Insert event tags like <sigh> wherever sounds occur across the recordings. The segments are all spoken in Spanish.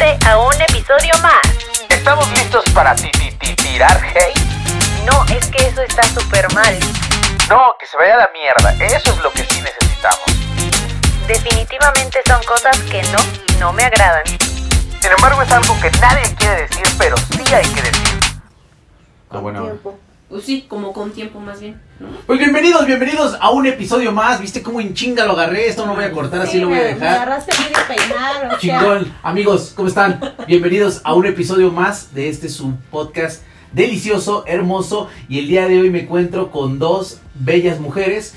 suscribirte a un episodio más. ¿Estamos listos para ti, ti, ti- tirar hate? No, es que eso está súper mal. No, que se vaya a la mierda. Eso es lo que sí necesitamos. Definitivamente son cosas que no, no me agradan. Sin embargo, es algo que nadie quiere decir, pero sí hay que decir. Ah, bueno. Pues sí, como con tiempo más bien. Pues bienvenidos, bienvenidos a un episodio más. ¿Viste cómo en chinga lo agarré? Esto no voy a cortar, así Sí, lo voy a me- Me dejar. agarraste medio peinado, sea, Chingón. Amigos, ¿cómo están? Bienvenidos a un episodio más de este su podcast delicioso, hermoso. Y el día de hoy me encuentro con dos bellas mujeres.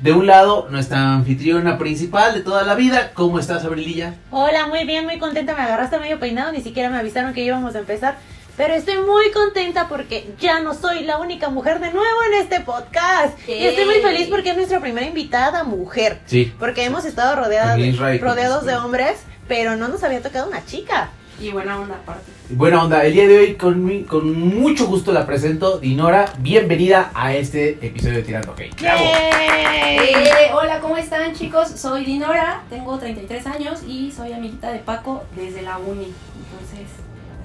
De un lado, nuestra anfitriona principal de toda la vida. ¿Cómo estás, Abrililla? Hola, muy bien, muy contenta. Me agarraste medio peinado, ni siquiera me avisaron que íbamos a empezar. Pero estoy muy contenta porque ya no soy la única mujer de nuevo en este podcast. Y estoy muy feliz porque es nuestra primera invitada mujer. Sí. Porque hemos estado rodeadas de, rodeados de hombres, pero no nos había tocado una chica. Y buena onda aparte. Buena onda, el día de hoy con, mi- con mucho gusto la presento, Dinora. Bienvenida a este episodio de Tirando Hate. Bravo. ¡Yay! Eh, hola, ¿cómo están chicos? Soy Dinora, tengo 33 años y soy amiguita de Paco desde la uni. Entonces,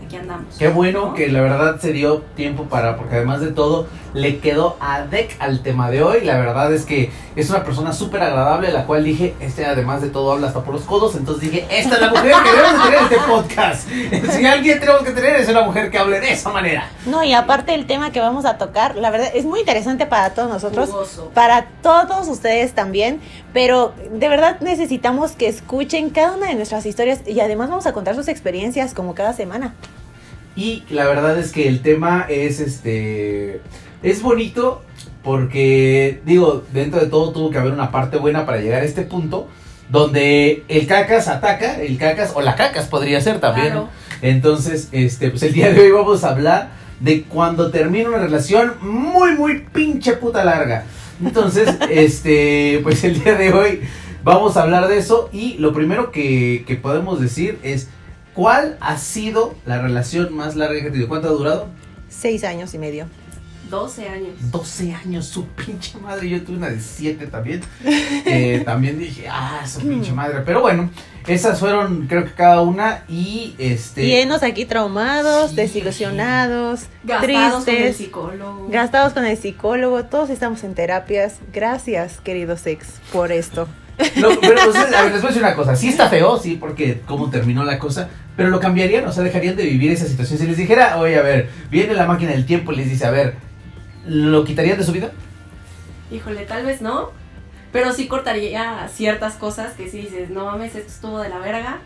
aquí andamos. Qué bueno ¿No? que la verdad se dio tiempo para, porque además de todo, le quedó a deck al tema de hoy. La verdad es que es una persona súper agradable, la cual dije, este además de todo habla hasta por los codos. Entonces dije, esta es la mujer que debemos de tener en este podcast. Si alguien tenemos que tener, es una mujer que hable de esa manera. No, y aparte el tema que vamos a tocar, la verdad, es muy interesante para todos nosotros. Jugoso. para todos ustedes también, pero de verdad necesitamos que escuchen cada una de nuestras historias y además vamos a contar sus experiencias como cada semana. Y la verdad es que el tema es este. Es bonito porque, digo, dentro de todo tuvo que haber una parte buena para llegar a este punto. Donde el cacas ataca, el cacas, o la cacas podría ser también. Claro. ¿no? Entonces, este, pues el día de hoy vamos a hablar de cuando termina una relación muy, muy pinche puta larga. Entonces, <laughs> este, pues el día de hoy vamos a hablar de eso. Y lo primero que, que podemos decir es. ¿Cuál ha sido la relación más larga que ha tenido? ¿Cuánto ha durado? Seis años y medio. 12 años. 12 años, su pinche madre. Yo tuve una de 7 también. que <laughs> también dije, ah, su pinche madre. Pero bueno, esas fueron, creo que cada una. Y este. Llenos aquí traumados, Sí, desilusionados, Gastados con el psicólogo. gastados con el psicólogo, todos estamos en terapias. Gracias, queridos ex, por esto. <laughs> No, pero pues, a ver, les voy a decir una cosa. Sí está feo, sí, porque cómo terminó la cosa. Pero lo cambiarían, o sea, dejarían de vivir esa situación. Si les dijera, oye, a ver, viene la máquina del tiempo y les dice, a ver, ¿lo quitarían de su vida? Híjole, tal vez no. Pero sí cortaría ciertas cosas que si dices, no mames, esto estuvo de la verga.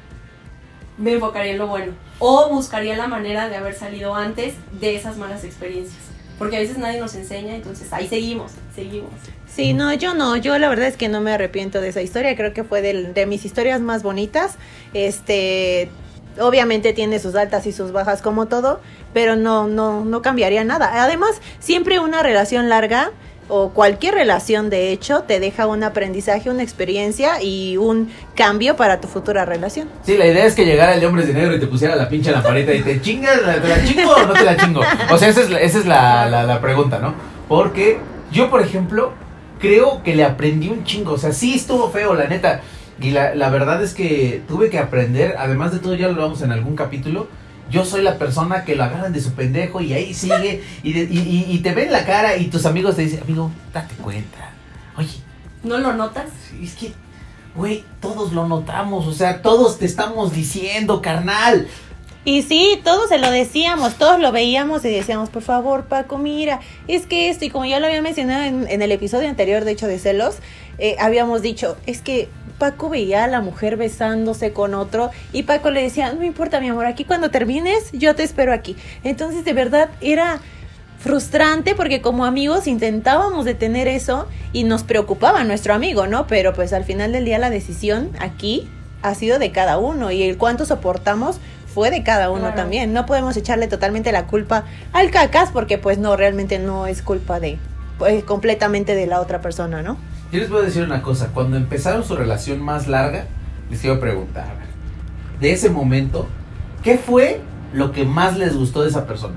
Me enfocaría en lo bueno. O buscaría la manera de haber salido antes de esas malas experiencias. Porque a veces nadie nos enseña, entonces ahí seguimos, seguimos. Sí, no, yo no, yo la verdad es que no me arrepiento de esa historia, creo que fue del- de, mis historias más bonitas. Este, obviamente tiene sus altas y sus bajas como todo, pero no, no, no cambiaría nada. Además, siempre una relación larga o cualquier relación de hecho te deja un aprendizaje, una experiencia y un cambio para tu futura relación. Sí, la idea es que llegara el de hombres de negro y te pusiera la pinche lamparita y te chingas, ¿te la chingo o no te la chingo? O sea, esa es la, esa es la, la- la pregunta, ¿no? Porque yo, por ejemplo, creo que le aprendí un chingo. O sea, sí estuvo feo, la neta. Y la, la verdad es que tuve que aprender, además de todo, ya lo vamos en algún capítulo. Yo soy la persona que lo agarran de su pendejo y ahí sigue y, de- y, y- y te ven la cara y tus amigos te dicen, amigo, date cuenta. Oye, ¿No lo notas? es que, güey, todos lo notamos, o sea, todos te estamos diciendo, carnal. Y sí, todos se lo decíamos, todos lo veíamos y decíamos, por favor, Paco, mira, es que esto, y como ya lo había mencionado en, en el episodio anterior, de hecho, de celos, eh, habíamos dicho, es que Paco veía a la mujer besándose con otro y Paco le decía, no importa, mi amor, aquí cuando termines, yo te espero aquí. Entonces, de verdad, era frustrante porque como amigos intentábamos detener eso y nos preocupaba nuestro amigo, ¿no? Pero pues al final del día la decisión aquí ha sido de cada uno y el cuánto soportamos fue de cada uno Claro. también. No podemos echarle totalmente la culpa al cacas porque pues no, realmente no es culpa de pues, completamente de la otra persona, ¿no? Yo les voy a decir una cosa, cuando empezaron su relación más larga, les quiero preguntar, a ver, de ese momento, ¿qué fue lo que más les gustó de esa persona?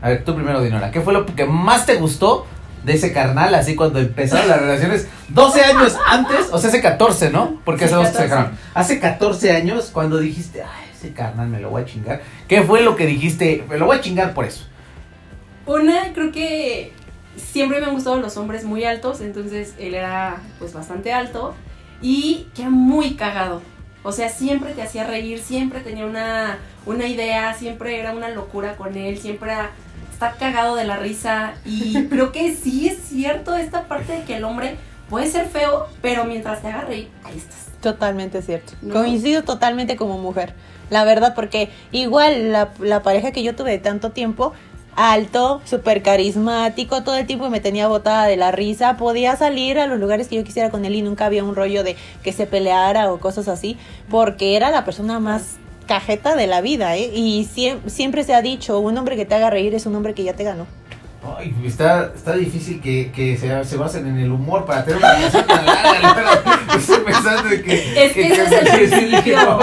A ver, tú primero, Dinora, ¿qué fue lo que más te gustó de ese carnal, así cuando empezaron las relaciones, 12 años antes, o sea, hace 14, ¿no? Porque hace Sí, dos se 14. dejaron. Hace 14 años, cuando dijiste, ay, ese carnal me lo voy a chingar. ¿Qué fue lo que dijiste? Me lo voy a chingar por eso. Una, creo que siempre me han gustado los hombres muy altos, entonces él era pues bastante alto y que era muy cagado. O sea, siempre te hacía reír, siempre tenía una, una idea, siempre era una locura con él, siempre era estar cagado de la risa. Y <laughs> creo que sí es cierto esta parte de que el hombre puede ser feo, pero mientras te haga reír, ahí estás. Totalmente cierto. No. Coincido totalmente como mujer. La verdad, porque igual la, la pareja que yo tuve de tanto tiempo, alto, súper carismático, todo el tiempo me tenía botada de la risa, podía salir a los lugares que yo quisiera con él y nunca había un rollo de que se peleara o cosas así, porque era la persona más cajeta de la vida, ¿eh? Y siem- siempre se ha dicho, un hombre que te haga reír es un hombre que ya te ganó. Ay, está, está difícil que, que se, se basen en el humor para tener una relación tan larga. <laughs> Estoy pensando que. Es que el <laughs> no.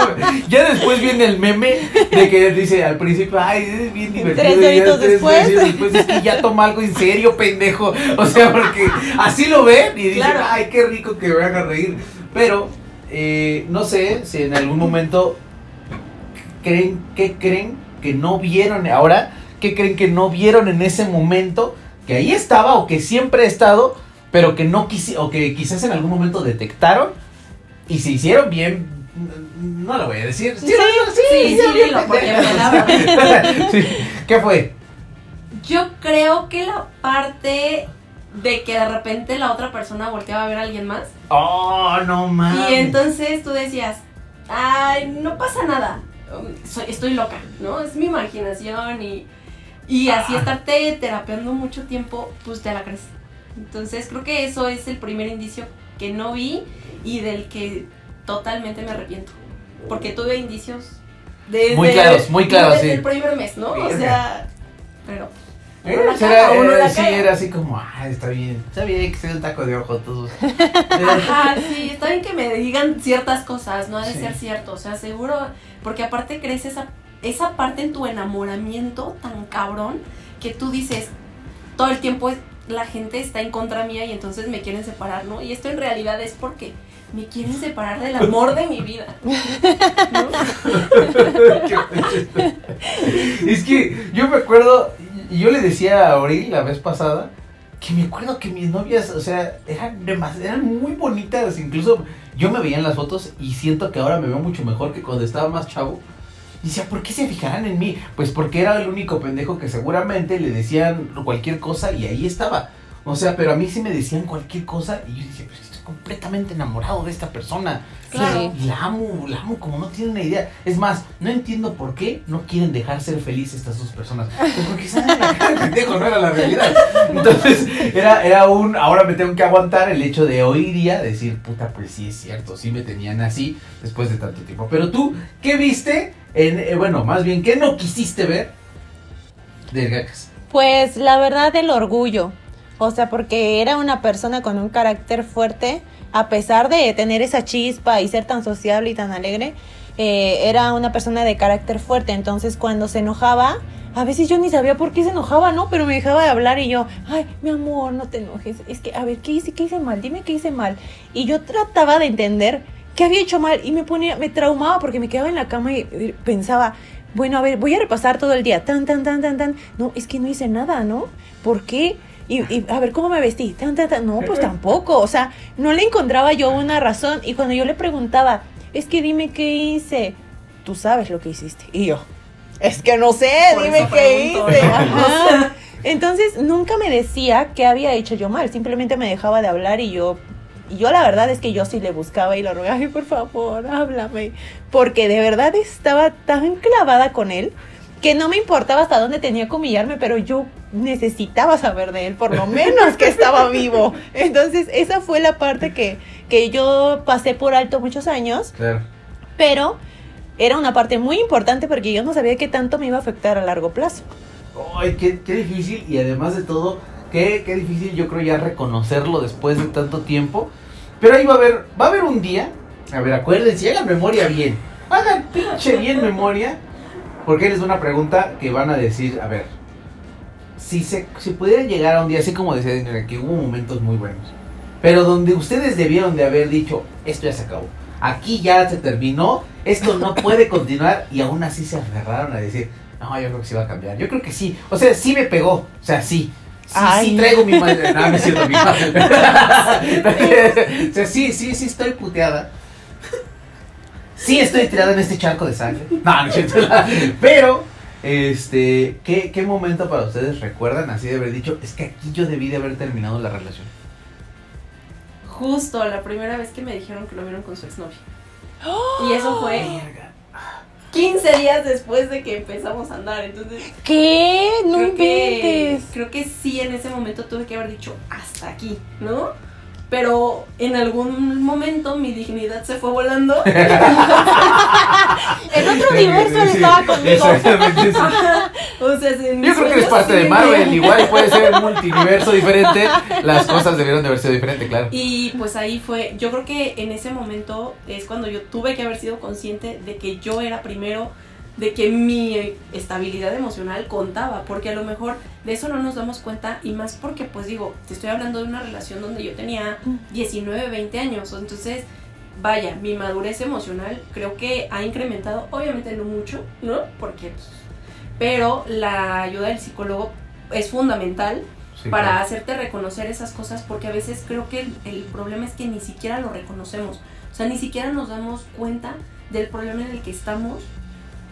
Ya después viene el meme de que dice al principio, ay, es bien divertido. Tres tres después. después es que ya toma algo en serio, pendejo. O sea, porque así lo ven y dicen, Claro. ay, qué rico que me haga reír. Pero, eh, no sé si en algún momento creen, ¿qué creen que no vieron ahora? ¿Qué creen que no vieron en ese momento? Que ahí estaba o que siempre ha estado, pero que no quisi o que quizás en algún momento detectaron y se hicieron bien. No lo voy a decir. Sí, Sí, sí, sí, sí. <laughs> ¿Qué fue? Yo creo que la parte de que de repente la otra persona volteaba a ver a alguien más Oh, no mames. y entonces tú decías, ay, no pasa nada, soy- estoy loca, ¿no? Es mi imaginación y, y así estarte terapeando mucho tiempo, pues te la crees. Entonces creo que eso es el primer indicio que no vi y del que totalmente me arrepiento. Porque tuve indicios desde, Muy claros, muy claros, desde sí. el primer mes, ¿no? O sea, pero... Eh, uno la era- la sí, era así como, ah, está bien, está bien que sea un taco de ojo, todos. <laughs> Ajá, sí, está bien que me digan ciertas cosas, no ha de Sí. ser cierto, o sea, seguro, porque aparte crees esa, esa parte en tu enamoramiento tan cabrón que tú dices, todo el tiempo la gente está en contra mía y entonces me quieren separar, ¿no? Y esto en realidad es porque me quieren separar del amor de mi vida. <laughs> es que yo me acuerdo, yo le decía a Auril la vez pasada, que me acuerdo que mis novias, o sea, eran, eran muy bonitas, incluso yo me veía en las fotos y siento que ahora me veo mucho mejor que cuando estaba más chavo. Y decía, ¿por qué se fijarán en mí? Pues porque era el único pendejo que seguramente le decían cualquier cosa y ahí estaba. O sea, pero a mí sí me decían cualquier cosa y yo decía, pues estoy completamente enamorado de esta persona. Claro. Y la amo, la amo como no tienen una idea. Es más, no entiendo por qué no quieren dejar ser felices estas dos personas. Pues porque saben la cara pendejo, no era la realidad. Entonces, era, era un, ahora me tengo que aguantar el hecho de hoy día decir, puta, pues sí es cierto, sí me tenían así después de tanto tiempo. Pero tú, ¿qué viste? En, eh, bueno, más bien, ¿qué no quisiste ver del Gacas? Pues la verdad el orgullo. O sea, porque era una persona con un carácter fuerte, a pesar de tener esa chispa y ser tan sociable y tan alegre, eh, era una persona de carácter fuerte. Entonces cuando se enojaba, a veces yo ni sabía por qué se enojaba, ¿no? Pero me dejaba de hablar y yo, ay, mi amor, no te enojes. Es que, a ver, ¿qué hice? ¿Qué hice mal? Dime qué hice mal. Y yo trataba de entender qué había hecho mal y me ponía, me traumaba porque me quedaba en la cama y pensaba, bueno, a ver, voy a repasar todo el día. Tan, tan, tan, tan, tan. No, es que no hice nada, ¿no? ¿Por qué? Y, y, a ver, ¿cómo me vestí? Tan, tan, tan. No, pues <laughs> tampoco. O sea, no le encontraba yo una razón. Y cuando yo le preguntaba, es que dime qué hice. Tú sabes lo que hiciste. Y yo, es que no sé, Por dime qué pregunto, hice. <laughs> Ajá. Entonces, nunca me decía qué había hecho yo mal. Simplemente me dejaba de hablar y yo y yo la verdad es que yo sí le buscaba y lo rogaba, ay, por favor, háblame. Porque de verdad estaba tan clavada con él que no me importaba hasta dónde tenía que humillarme, pero yo necesitaba saber de él, por lo menos que estaba vivo. <laughs> Entonces, esa fue la parte que, que yo pasé por alto muchos años, Claro. pero era una parte muy importante porque yo no sabía qué tanto me iba a afectar a largo plazo. Ay, qué, qué difícil y además de todo, qué, qué difícil yo creo ya reconocerlo después de tanto tiempo. Pero ahí va a haber, va a haber un día, a ver, acuérdense, hagan memoria bien, hagan pinche bien memoria, porque es una pregunta que van a decir, a ver, si se si pudiera llegar a un día, así como decía Dinora, que hubo momentos muy buenos, pero donde ustedes debieron de haber dicho, esto ya se acabó, aquí ya se terminó, esto no puede continuar, y aún así se aferraron a decir, no, yo creo que sí va a cambiar, yo creo que sí, o sea, sí me pegó, o sea, sí. Sí, Ay. sí traigo mi madre. No, <laughs> no es cierto, mi madre. <laughs> <laughs> o sea, sí, sí, sí estoy puteada. Sí estoy tirada en este charco de sangre. No, no es cierto. Pero, este, ¿qué, ¿qué momento para ustedes recuerdan así de haber dicho, es que aquí yo debí de haber terminado la relación? Justo la primera vez que me dijeron que lo vieron con su exnovio. <gasps> Y eso fue 15 días después de que empezamos a andar. Entonces, ¿Qué? No creo que, inventes. creo que sí, en ese momento tuve que haber dicho hasta aquí, ¿no? Pero en algún momento mi dignidad se fue volando. <laughs> En otro universo él estaba conmigo. Exactamente. sí. o sea, en Yo creo que eres parte de Marvel, <laughs> igual puede ser un multiverso diferente. Las cosas debieron de haber sido diferentes, claro. Y pues ahí fue, yo creo que en ese momento es cuando yo tuve que haber sido consciente de que yo era primero, de que mi estabilidad emocional contaba, porque a lo mejor de eso no nos damos cuenta y más porque pues digo, te estoy hablando de una relación donde yo tenía 19, 20 años, entonces vaya, mi madurez emocional creo que ha incrementado, obviamente no mucho, ¿no? Porque pues, pero la ayuda del psicólogo es fundamental Sí, para claro. hacerte reconocer esas cosas porque a veces creo que el, el problema es que ni siquiera lo reconocemos o sea ni siquiera nos damos cuenta del problema en el que estamos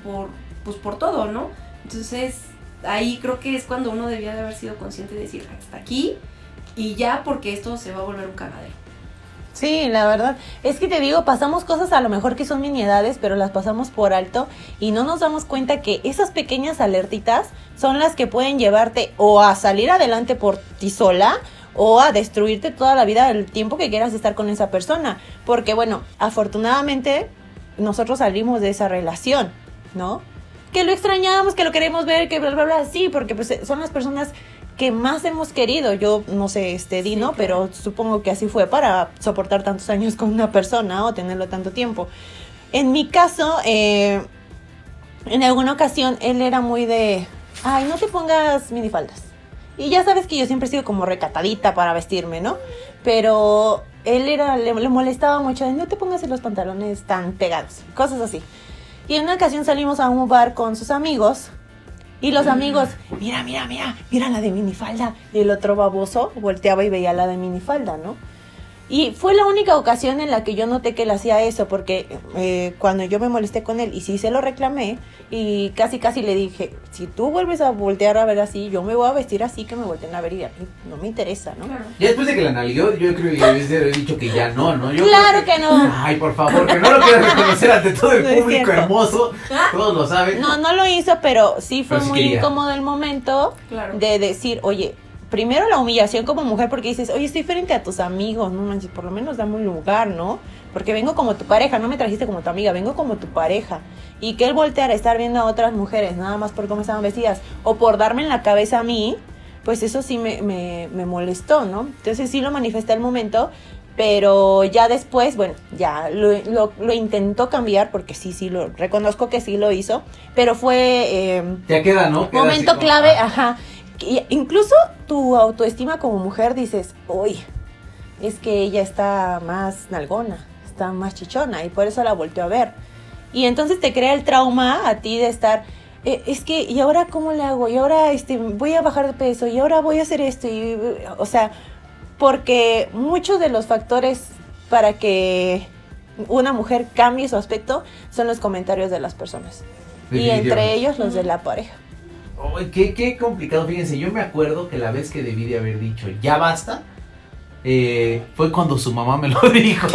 por pues por todo no entonces ahí creo que es cuando uno debía de haber sido consciente de decir hasta aquí y ya porque esto se va a volver un cagadero Sí, la verdad. Es que te digo, pasamos cosas a lo mejor que son miniedades, pero las pasamos por alto y no nos damos cuenta que esas pequeñas alertitas son las que pueden llevarte o a salir adelante por ti sola o a destruirte toda la vida el tiempo que quieras estar con esa persona. Porque bueno, afortunadamente nosotros salimos de esa relación, ¿no? Que lo extrañamos, que lo queremos ver, que bla, bla, bla. Sí, porque pues son las personas que más hemos querido. Yo no sé, este Dino, claro. pero supongo que así fue para soportar tantos años con una persona o tenerlo tanto tiempo. En mi caso, eh, en alguna ocasión él era muy de, ay, no te pongas minifaldas. Y ya sabes que yo siempre he sido como recatadita para vestirme, ¿no? Pero él era, le, le molestaba mucho, de, no te pongas los pantalones tan pegados, cosas así. Y en una ocasión salimos a un bar con sus amigos y los amigos, mira, mira, mira, mira la de minifalda. Y el otro baboso volteaba y veía la de minifalda, ¿no? Y fue la única ocasión en la que yo noté que él hacía eso, porque eh, cuando yo me molesté con él y sí se lo reclamé, y casi casi le dije, si tú vuelves a voltear a ver así, yo me voy a vestir así que me volteen a ver y a mí no me interesa, ¿no? claro Ya después de que la analizó, yo creo que haber dicho que ya no, ¿no? Yo Claro que no. Ay, por favor, que no lo quieras reconocer ante todo el No público hermoso. Todos lo saben. No, no lo hizo, pero sí fue Pero sí muy quería. incómodo el momento claro de decir, oye, primero la humillación como mujer porque dices, oye, estoy frente a tus amigos, no manches, por lo menos dame un lugar, ¿no? Porque vengo como tu pareja, no me trajiste como tu amiga, vengo como tu pareja. Y que él volteara a estar viendo a otras mujeres, nada más por cómo estaban vestidas, o por darme en la cabeza a mí, pues eso sí me, me, me molestó, ¿no? Entonces sí lo manifesté al momento, pero ya después, bueno, ya lo, lo, lo intentó cambiar, porque sí, sí, lo reconozco que sí lo hizo, pero fue... eh, Ya queda, ¿no? Queda momento como, clave, ah, ajá. Y incluso tu autoestima como mujer dices, uy, es que ella está más nalgona, está más chichona y por eso la volteó a ver. Y entonces te crea el trauma a ti de estar, eh, es que, ¿y ahora cómo le hago? Y ahora este, voy a bajar de peso y ahora voy a hacer esto. Y, o sea, porque muchos de los factores para que una mujer cambie su aspecto son los comentarios de las personas. Y entre ellos los de la pareja. Ay, qué, qué complicado, fíjense, yo me acuerdo que la vez que debí de haber dicho ya basta, eh, fue cuando su mamá me lo <laughs> dijo.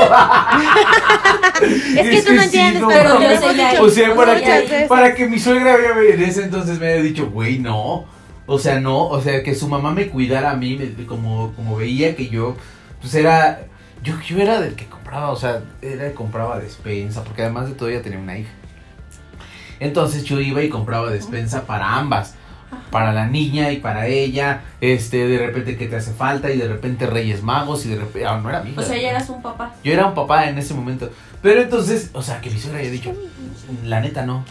Es que tú no entiendes, pero yo sé ya. O sea, para que, para que mi suegra había- en ese entonces me había dicho, güey, no. O sea, no, o sea, que su mamá me cuidara a mí, me- como, como veía que yo, pues era, yo, yo era del que compraba, o sea, era el que compraba despensa, porque además de todo ella tenía una hija. Entonces yo iba y compraba despensa para ambas, para la niña y para ella, este, de repente que te hace falta y de repente Reyes Magos y de repente, ah, no era mi hija. o sea ya eras un papá Yo era un papá en ese momento. Pero entonces, o sea, que mi suegra haya dicho, la neta no.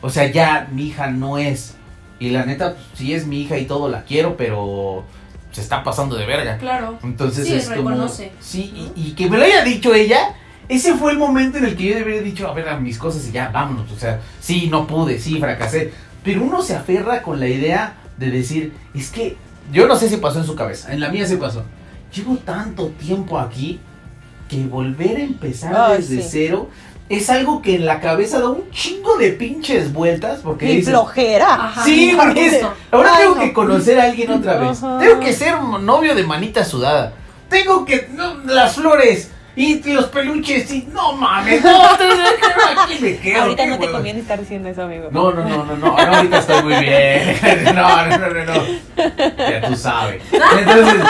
O sea, ya mi hija no es. Y la neta, pues, sí es mi hija y todo, la quiero, pero se está pasando de verga. Claro. Entonces Sí, es como. reconoce. Sí, y, y que me lo haya dicho ella. Ese fue el momento en el que yo debería haber dicho, a ver, a mis cosas y ya, vámonos. O sea, sí, no pude, sí, fracasé. Pero uno se aferra con la idea de decir, es que yo no sé si pasó en su cabeza, en la mía se pasó. Llevo tanto tiempo aquí que volver a empezar Ay, desde sí. cero es algo que en la cabeza da un chingo de pinches vueltas. Porque Y dices, flojera. Ajá. Sí, porque es- Justo. ahora Ay, tengo no. que conocer a alguien otra vez. Ajá. Tengo que ser novio de manita sudada. Tengo que. no, las flores. Y los peluches. Y no mames. <laughs> No, te aquí me quedo. Ahorita no te conviene estar diciendo eso, amigo. No, no, no, no, no, no, ahorita estoy muy bien. <laughs> <laughs> No, no, no, no, no. Ya tú sabes. Entonces.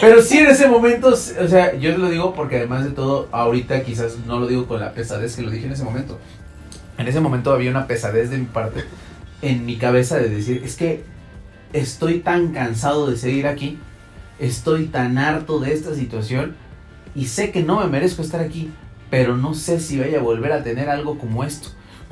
Pero sí en ese momento, o sea, yo lo digo porque además de todo, ahorita quizás no lo digo con la pesadez que lo dije en ese momento. En ese momento había una pesadez de mi parte en mi cabeza de decir, es que estoy tan cansado de seguir aquí, estoy tan harto de esta situación y sé que no me merezco estar aquí, pero no sé si vaya a volver a tener algo como esto.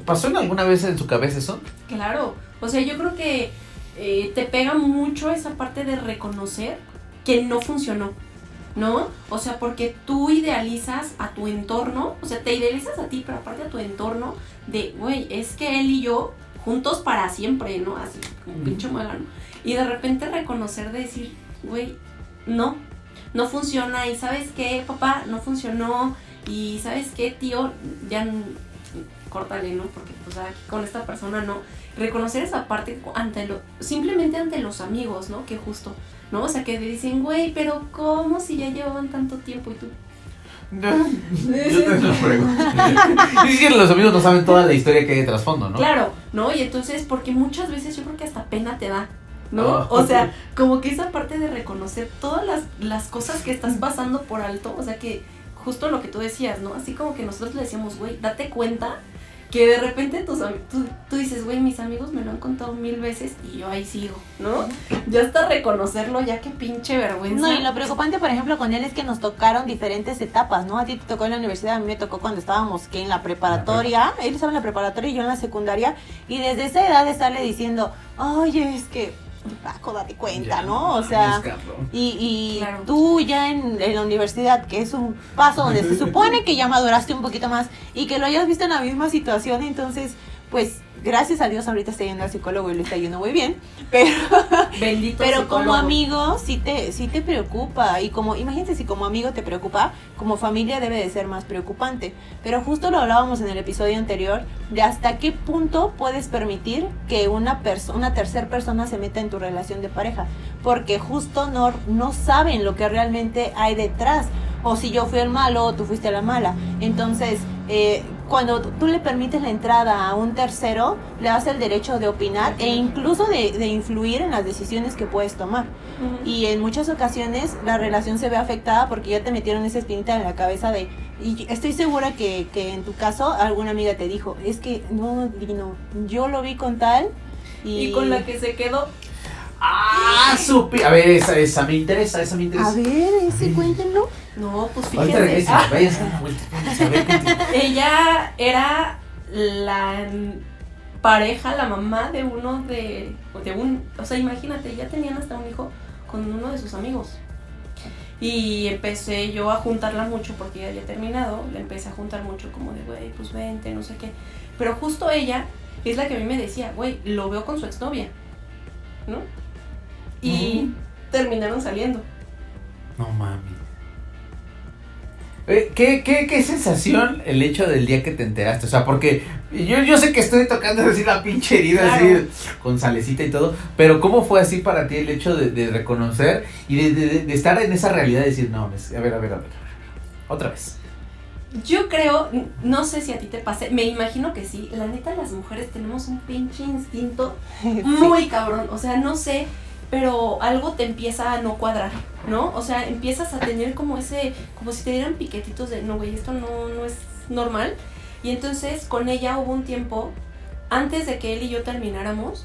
¿Pasó en alguna vez en su cabeza eso? Claro, o sea, yo creo que eh, te pega mucho esa parte de reconocer que no funcionó, ¿no? O sea, porque tú idealizas a tu entorno, o sea, te idealizas a ti, pero aparte a tu entorno, de, güey, es que él y yo juntos para siempre, ¿no? Así, como pinche muégano. Y de repente reconocer, de decir, güey, no, no funciona, y sabes qué, papá, no funcionó, y sabes qué, tío, ya córtale, ¿no? Porque pues aquí con esta persona no. Reconocer esa parte ante lo, simplemente ante los amigos, ¿no? Que justo, ¿no? O sea, que te dicen, güey, pero ¿cómo si ya llevaban tanto tiempo y tú? <laughs> Yo te lo pregunto. Es que los amigos no saben toda la historia que hay de trasfondo, ¿no? Claro, ¿no? Y entonces, porque muchas veces yo creo que hasta pena te da, ¿no? Ah. O sea, como que esa parte de reconocer todas las, las cosas que estás pasando por alto, o sea, que justo lo que tú decías, ¿no? Así como que nosotros le decíamos, güey, date cuenta que de repente tus tú, tú dices, güey, mis amigos me lo han contado mil veces y yo ahí sigo, ¿no? Ya hasta reconocerlo, ya que pinche vergüenza. No, y lo preocupante, por ejemplo, con él es que nos tocaron diferentes etapas, ¿no? A ti te tocó en la universidad, a mí me tocó cuando estábamos que en la preparatoria, él estaba en la preparatoria y yo en la secundaria, y desde esa edad de estarle diciendo, oye, es que, Paco, date cuenta, Ya, ¿no? O sea, y, y Claro. tú ya en, en la universidad, que es un paso donde se <laughs> supone que ya maduraste un poquito más y que lo hayas visto en la misma situación, entonces, pues, gracias a Dios ahorita está yendo al psicólogo y le está yendo muy bien, pero... <laughs> Bendito Pero como amigo sí te, sí te preocupa y como, imagínate si como amigo te preocupa, como familia debe de ser más preocupante. Pero justo lo hablábamos en el episodio anterior de hasta qué punto puedes permitir que una persona, una tercera persona se meta en tu relación de pareja, porque justo no, no saben lo que realmente hay detrás. O si yo fui el malo o tú fuiste la mala. Entonces, eh, cuando tú le permites la entrada a un tercero, le das el derecho de opinar e incluso de, de influir en las decisiones que puedes tomar. Y en muchas ocasiones la relación se ve afectada porque ya te metieron esa espinita en la cabeza de... Y estoy segura que, que en tu caso alguna amiga te dijo, es que no, Dino, yo lo vi con tal y... Y con la que se quedó, Ah, supi. A ver, esa, esa me interesa, esa me A interesa. ver, ese cuéntenlo. no, pues Ahorita fíjense. regresen, Ah, a vuelta. A ver Ella era la pareja, la mamá de uno de, de un, o sea, imagínate, ya tenían hasta un hijo con uno de sus amigos. Y empecé yo a juntarla mucho porque ya había terminado, la empecé a juntar mucho como de, güey, pues vente, no sé qué. Pero justo ella es la que a mí me decía, güey, lo veo con su exnovia, ¿no? Y terminaron saliendo. No mames. Eh, ¿Qué, qué, ¿Qué sensación el hecho del día que te enteraste? O sea, porque yo, yo sé que estoy tocando así la pinche herida, Claro. así con salecita y todo, pero ¿cómo fue así para ti el hecho de, de reconocer y de, de- de estar en esa realidad y decir, no, es- a ver, a ver, a ver, otra vez? Yo creo, no sé si a ti te pase, me imagino que sí. La neta, las mujeres tenemos un pinche instinto <laughs> muy cabrón. O sea, no sé, pero algo te empieza a no cuadrar, ¿no? O sea, empiezas a tener como ese, como si te dieran piquetitos de, no, güey, esto no, no es normal. Y entonces con ella hubo un tiempo, antes de que él y yo termináramos,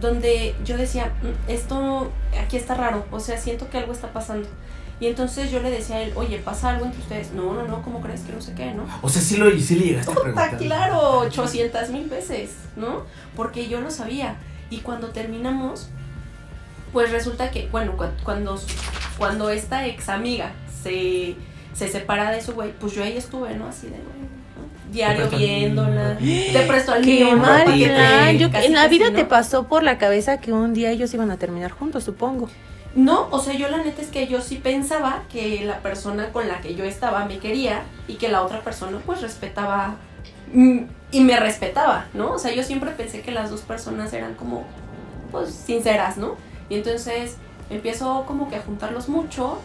donde yo decía, "Mm, esto aquí está raro, o sea, siento que algo está pasando. Y entonces yo le decía a él, oye, ¿pasa algo entre ustedes? No, no, no, ¿cómo crees que no sé qué, no? O sea, sí, lo, sí le llegaste a preguntar. claro, 800 mil veces, ¿no? Porque yo lo sabía. Y cuando terminamos, pues resulta que, bueno, cu- cuando, cuando esta ex amiga se, se separa de su güey, pues yo ahí estuve, ¿no? Así de, güey. Diario Te viéndola. Te presto al casi, en la casi, vida ¿no? te pasó por la cabeza que un día ellos iban a terminar juntos, supongo. No, o sea, yo la neta es que yo sí pensaba que la persona con la que yo estaba me quería y que la otra persona pues respetaba mm, y me respetaba, ¿no? O sea, yo siempre pensé que las dos personas eran como pues sinceras, ¿no? Y entonces empiezo como que a juntarlos mucho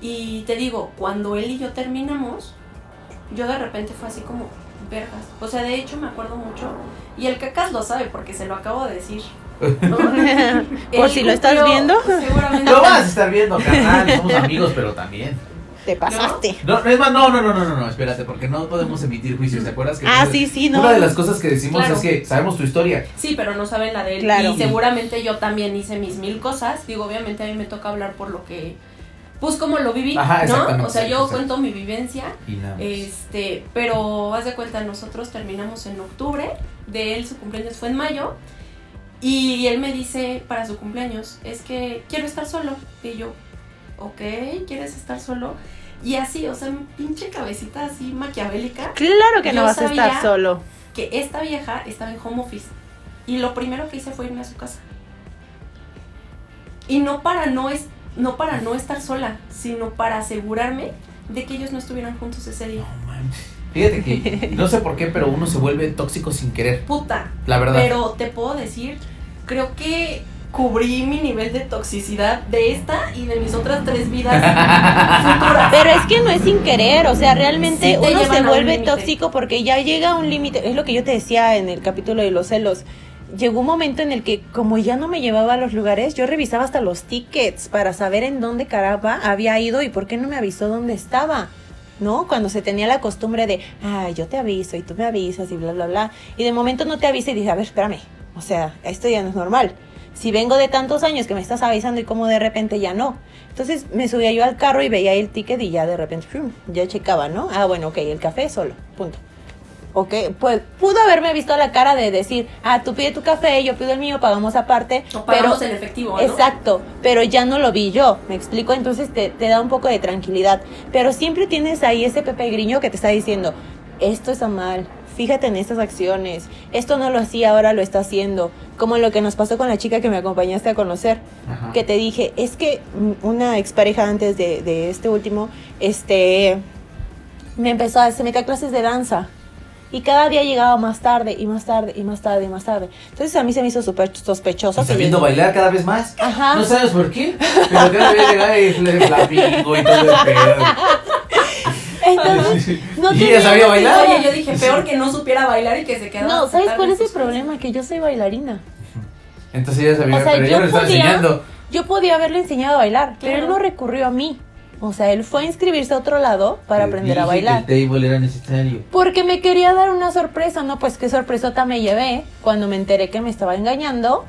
y te digo, cuando él y yo terminamos, yo de repente fue así como vergas. O sea, de hecho me acuerdo mucho y el cacas lo sabe porque se lo acabo de decir. <laughs> ¿no? Por si lo estás viendo. Seguramente. Lo vas a estar viendo, carnal. Somos amigos, pero también. Te pasaste. No, no, es más, no, no, no, no, no, no, espérate, porque no podemos emitir juicios, ¿te acuerdas? Que Ah, una- sí, sí, no. Una de las cosas que decimos Claro. es que sabemos tu historia. Sí, pero no saben la de él. Claro. Y seguramente yo también hice mis mil cosas. Digo, obviamente a mí me toca hablar por lo que, pues como lo viví, Ajá, ¿no? O sea, yo cuento mi vivencia. Y nada más. Este, pero haz de cuenta, nosotros terminamos en octubre. De él, su cumpleaños fue en mayo. Y él me dice para su cumpleaños, es que quiero estar solo. Y yo, ok, ¿quieres estar solo? Y así, o sea, mi pinche cabecita así maquiavélica Claro que no vas a estar solo. que esta vieja estaba en home office y lo primero que hice fue irme a su casa. Y no para no es no para no estar sola, sino para asegurarme de que ellos no estuvieran juntos ese día. No. Fíjate que no sé por qué, pero uno se vuelve tóxico sin querer. Puta. La verdad. Pero te puedo decir, creo que cubrí mi nivel de toxicidad de esta y de mis otras tres vidas <laughs> futuras. Pero es que no es sin querer, o sea, realmente Sí uno se un vuelve tóxico porque ya llega a un límite, es lo que yo te decía en el capítulo de los celos. Llegó un momento en el que como ya no me llevaba a los lugares, yo revisaba hasta los tickets para saber en dónde caramba había ido y por qué no me avisó dónde estaba. ¿No? Cuando se tenía la costumbre de, ay, yo te aviso y tú me avisas y bla, bla, bla. Y de momento no te avisa y dice, a ver, espérame. O sea, esto ya no es normal. Si vengo de tantos años que me estás avisando y como de repente ya no. Entonces me subía yo al carro y veía el ticket y ya de repente ya checaba, ¿no? Ah, bueno, ok, el café solo, punto. Ok, pues pudo haberme visto la cara de decir, ah, tú pide tu café, yo pido el mío, pagamos aparte. O pero pagamos en efectivo, ¿no? Exacto, pero ya no lo vi yo, me explico, entonces te, te da un poco de tranquilidad. Pero siempre tienes ahí ese Pepe Griño que te está diciendo, esto está mal, fíjate en estas acciones, esto no lo hacía, ahora lo está haciendo. Como lo que nos pasó con la chica que me acompañaste a conocer, Ajá. que te dije, es que una expareja antes de, de este último, este, me empezó a, metía a clases de danza. Y cada día llegaba más tarde y más tarde y más tarde y más tarde. Entonces a mí se me hizo súper sospechoso. Sabiendo llegó- bailar cada vez más. Ajá. No sabes por qué, pero cada vez llega y le flamingo y todo el pedo. <laughs> Entonces, no ¿Y tenía ella sabía bailar? Oye, yo dije, peor que no supiera bailar y que se quedara. No, ¿sabes cuál es el problema? Que yo soy bailarina. Entonces ella sabía, O sea, pero yo yo le estaba podía- enseñando. Yo podía haberle enseñado a bailar, pero él no recurrió a mí. O sea, él fue a inscribirse a otro lado para aprender a bailar. Que el table era necesario. Porque me quería dar una sorpresa, ¿no? Pues qué sorpresota me llevé cuando me enteré que me estaba engañando.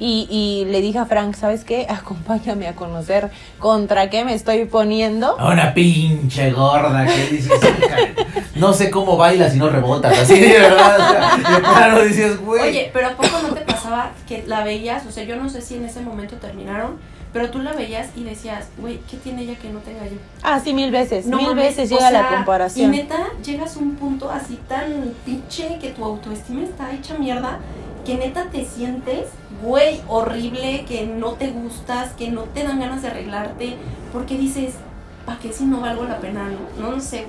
Y, y le dije a Frank, ¿sabes qué? Acompáñame a conocer contra qué me estoy poniendo. A Una pinche gorda que dices, "Híjole, no sé cómo bailas y no rebotas, así de verdad. O sea, de plano dices, güey. Oye, pero ¿a poco no te pasaba que la veías? O sea, yo no sé si en ese momento terminaron, pero tú la veías y decías, güey, ¿qué tiene ella que no tenga yo? Ah, sí, mil veces. mil mames, veces o llega la comparación. Y neta, llegas a un punto así tan pinche que tu autoestima está hecha mierda, que neta te sientes, güey, horrible, que no te gustas, que no te dan ganas de arreglarte, porque dices, ¿para qué si no valgo la pena? No, no sé.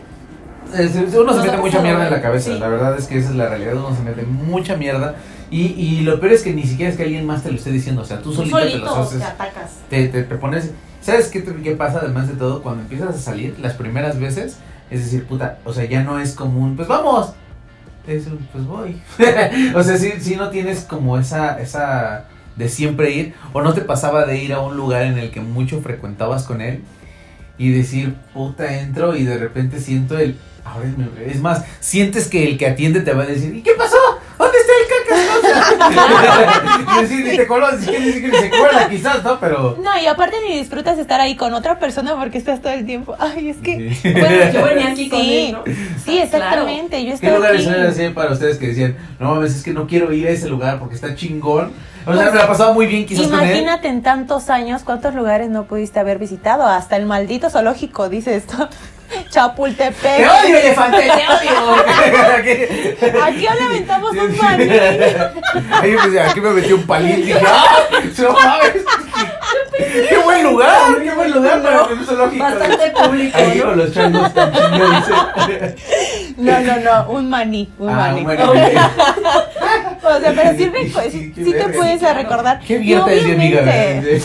Es- Uno se mete ha mucha mierda en la ¿eh? cabeza, Sí. la verdad es que esa es la realidad, uno se mete mucha mierda y, y lo peor es que ni siquiera es que alguien más te lo esté diciendo, o sea, tú Tú solito, te solito los haces, te atacas. te, te, te pones, ¿sabes qué, te- qué pasa además de todo? Cuando empiezas a salir las primeras veces, es decir, puta, o sea, ya no es común, pues vamos, un, pues voy, <laughs> o sea, si, si no tienes como esa, esa de siempre ir, o no te pasaba de ir a un lugar en el que mucho frecuentabas con él y decir, puta, entro y de repente siento el, ahora es, mi- es más, sientes que el que atiende te va a decir, ¿y qué pasó? ¿Dónde está el cacas? <laughs> y decir, ni te conoces, ni siquiera se cuela quizás, ¿no? Pero... No, y aparte ni disfrutas estar ahí con otra persona porque estás todo el tiempo. Ay, es que. Sí. Bueno, <laughs> yo venía aquí con Sí. él, ¿no? Sí, exactamente. Yo ¿Qué estaba lugares aquí. eran así para ustedes que decían, no mames, es que no quiero ir a ese lugar porque está chingón? O sea, me la pasaba muy bien quizás con él. Imagínate en tantos años cuántos lugares no pudiste haber visitado. Hasta el maldito zoológico, dice esto. Chapultepec. ¡Te odio, elefante! ¡Te odio! <laughs> Aquí le aventamos un. Ahí yo decía, aquí me metí un palín y dije, ¡ah! ¡No mames! ¡Qué buen lugar! ¡Qué buen lugar para un zoológico! Bastante público, Ahí ¿no? con los changos tan. No, no, no, un maní, un Ah, maní. O sea, pero sí, recu- sí- sí te puedes recordar. ¡Qué amiga! obviamente-.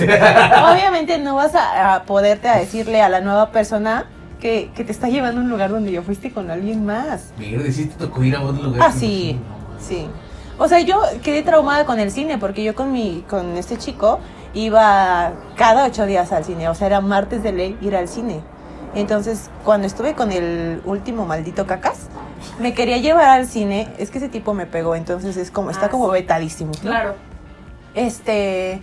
Obviamente no vas a, a poderte a decirle a la nueva persona que, que te está llevando a un lugar donde ya fuiste con alguien más. Mierda, sí te tocó ir a otro lugar. Ah, sí, sí. O sea, yo quedé traumada con el cine porque yo con mi con este chico iba cada ocho días al cine. O sea, era martes de ley ir al cine. Entonces, cuando estuve con el último maldito cacas, me quería llevar al cine. Es que ese tipo me pegó, entonces es como, está Ah, como sí. vetadísimo. ¿no? Claro. Este,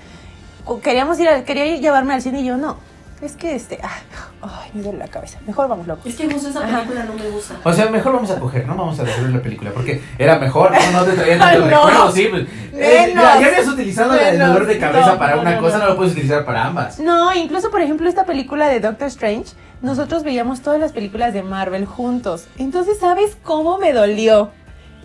queríamos ir, al- quería llevarme al cine y yo no. Es que este, ay, ay, me duele la cabeza. Mejor vamos loco. Es que justo esa Ajá. película no me gusta. O sea, mejor vamos a coger, no vamos a descubrir la película, porque era mejor, no, no te traían tanto <laughs> no. recuerdo, sí. pues, eh, ya, ya habías utilizado el dolor de cabeza No, para no, una no, cosa, no. no lo puedes utilizar para ambas. No, incluso por ejemplo esta película de Doctor Strange, nosotros veíamos todas las películas de Marvel juntos. Entonces, ¿sabes cómo me dolió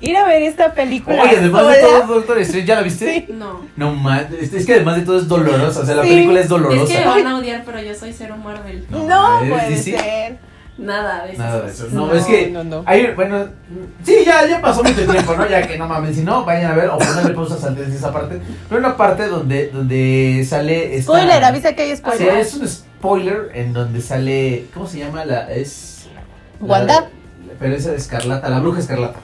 ir a ver esta película? Oye, además de todo, Doctor Strange, ¿ya la viste? Sí. No. No man, es, es que además de todo es dolorosa, o sea, la Sí. película es Es dolorosa. que me van a odiar, pero yo soy cero Marvel. No, No, ¿eres puede ser. Nada de eso. Nada de eso. No, No, es que no, no. hay, bueno, sí, ya, ya pasó mucho tiempo, ¿no? Ya que no mames, si no, vayan a ver o ponerle pausas antes de esa parte. Pero una parte donde, donde sale esta... Spoiler, avisa que hay Sí, spoiler. es un spoiler en donde sale, ¿cómo se llama? La, es... la- ¿Wanda? pero esa de Escarlata, la bruja Escarlata.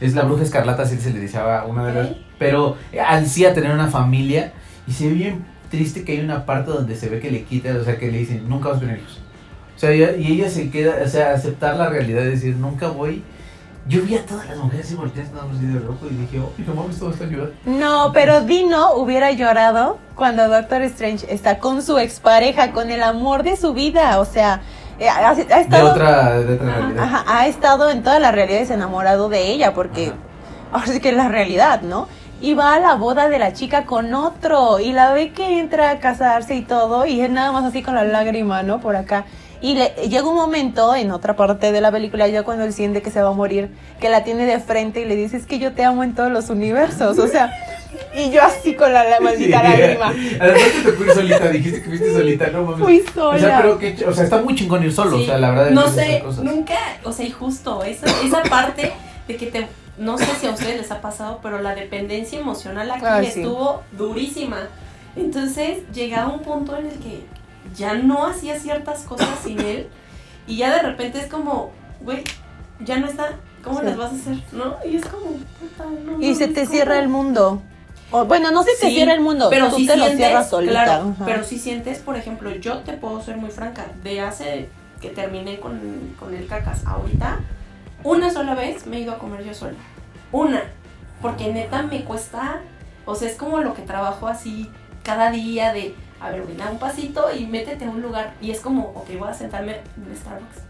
Es la bruja Escarlata, así se le decía a una de las... Pero ansía tener una familia y se ve bien triste que hay una parte donde se ve que le quita, o sea, que le dicen, nunca vas a tener hijos. O sea, y ella se queda, o sea, aceptar la realidad de decir, nunca voy. Yo vi a todas las mujeres y nada más así de rojo y dije, oh, no mames, todo está ayudando. No, pero Dino hubiera llorado cuando Doctor Strange está con su expareja, con el amor de su vida. O sea, eh, ha, ha De estado. otra, de otra Ajá, realidad. Ajá, ha estado en todas las realidades enamorado de ella, porque ahora sí que es la realidad, ¿no? Y va a la boda de la chica con otro, y la ve que entra a casarse y todo, y es nada más así con la lágrima, ¿no? Por acá. Y le, llega un momento en otra parte de la película, ya cuando él siente que se va a morir, que la tiene de frente y le dice, es que yo te amo en todos los universos, o sea, y yo así con la, la maldita Sí. lágrima. Además te tocó ir solita, dijiste que fuiste solita, no mames. Fui O sea, sola. pero que, o sea, está muy chingón ir solo, Sí. o sea, la verdad. No sé, cosas. nunca, o sea, y justo esa, esa parte de que te, no sé si a ustedes les ha pasado, pero la dependencia emocional aquí Ay, sí. estuvo durísima. Entonces llegaba un punto en el que ya no hacía ciertas cosas sin él y ya de repente es como, güey, ya no está, ¿cómo Sí. les vas a hacer? ¿No? Y es como, puta, no. Y se te cierra el mundo. O, bueno, no se te Sí, cierra el mundo, pero tú si te lo cierras solita. claro, pero si sientes, por ejemplo, yo te puedo ser muy franca, de hace que terminé con, con el cacas ahorita, una sola vez me he ido a comer yo sola. Una. Porque neta me cuesta, o sea, es como lo que trabajo así cada día de, a ver, güey, da un pasito y métete a un lugar. Y es como, ok, voy a sentarme en Starbucks.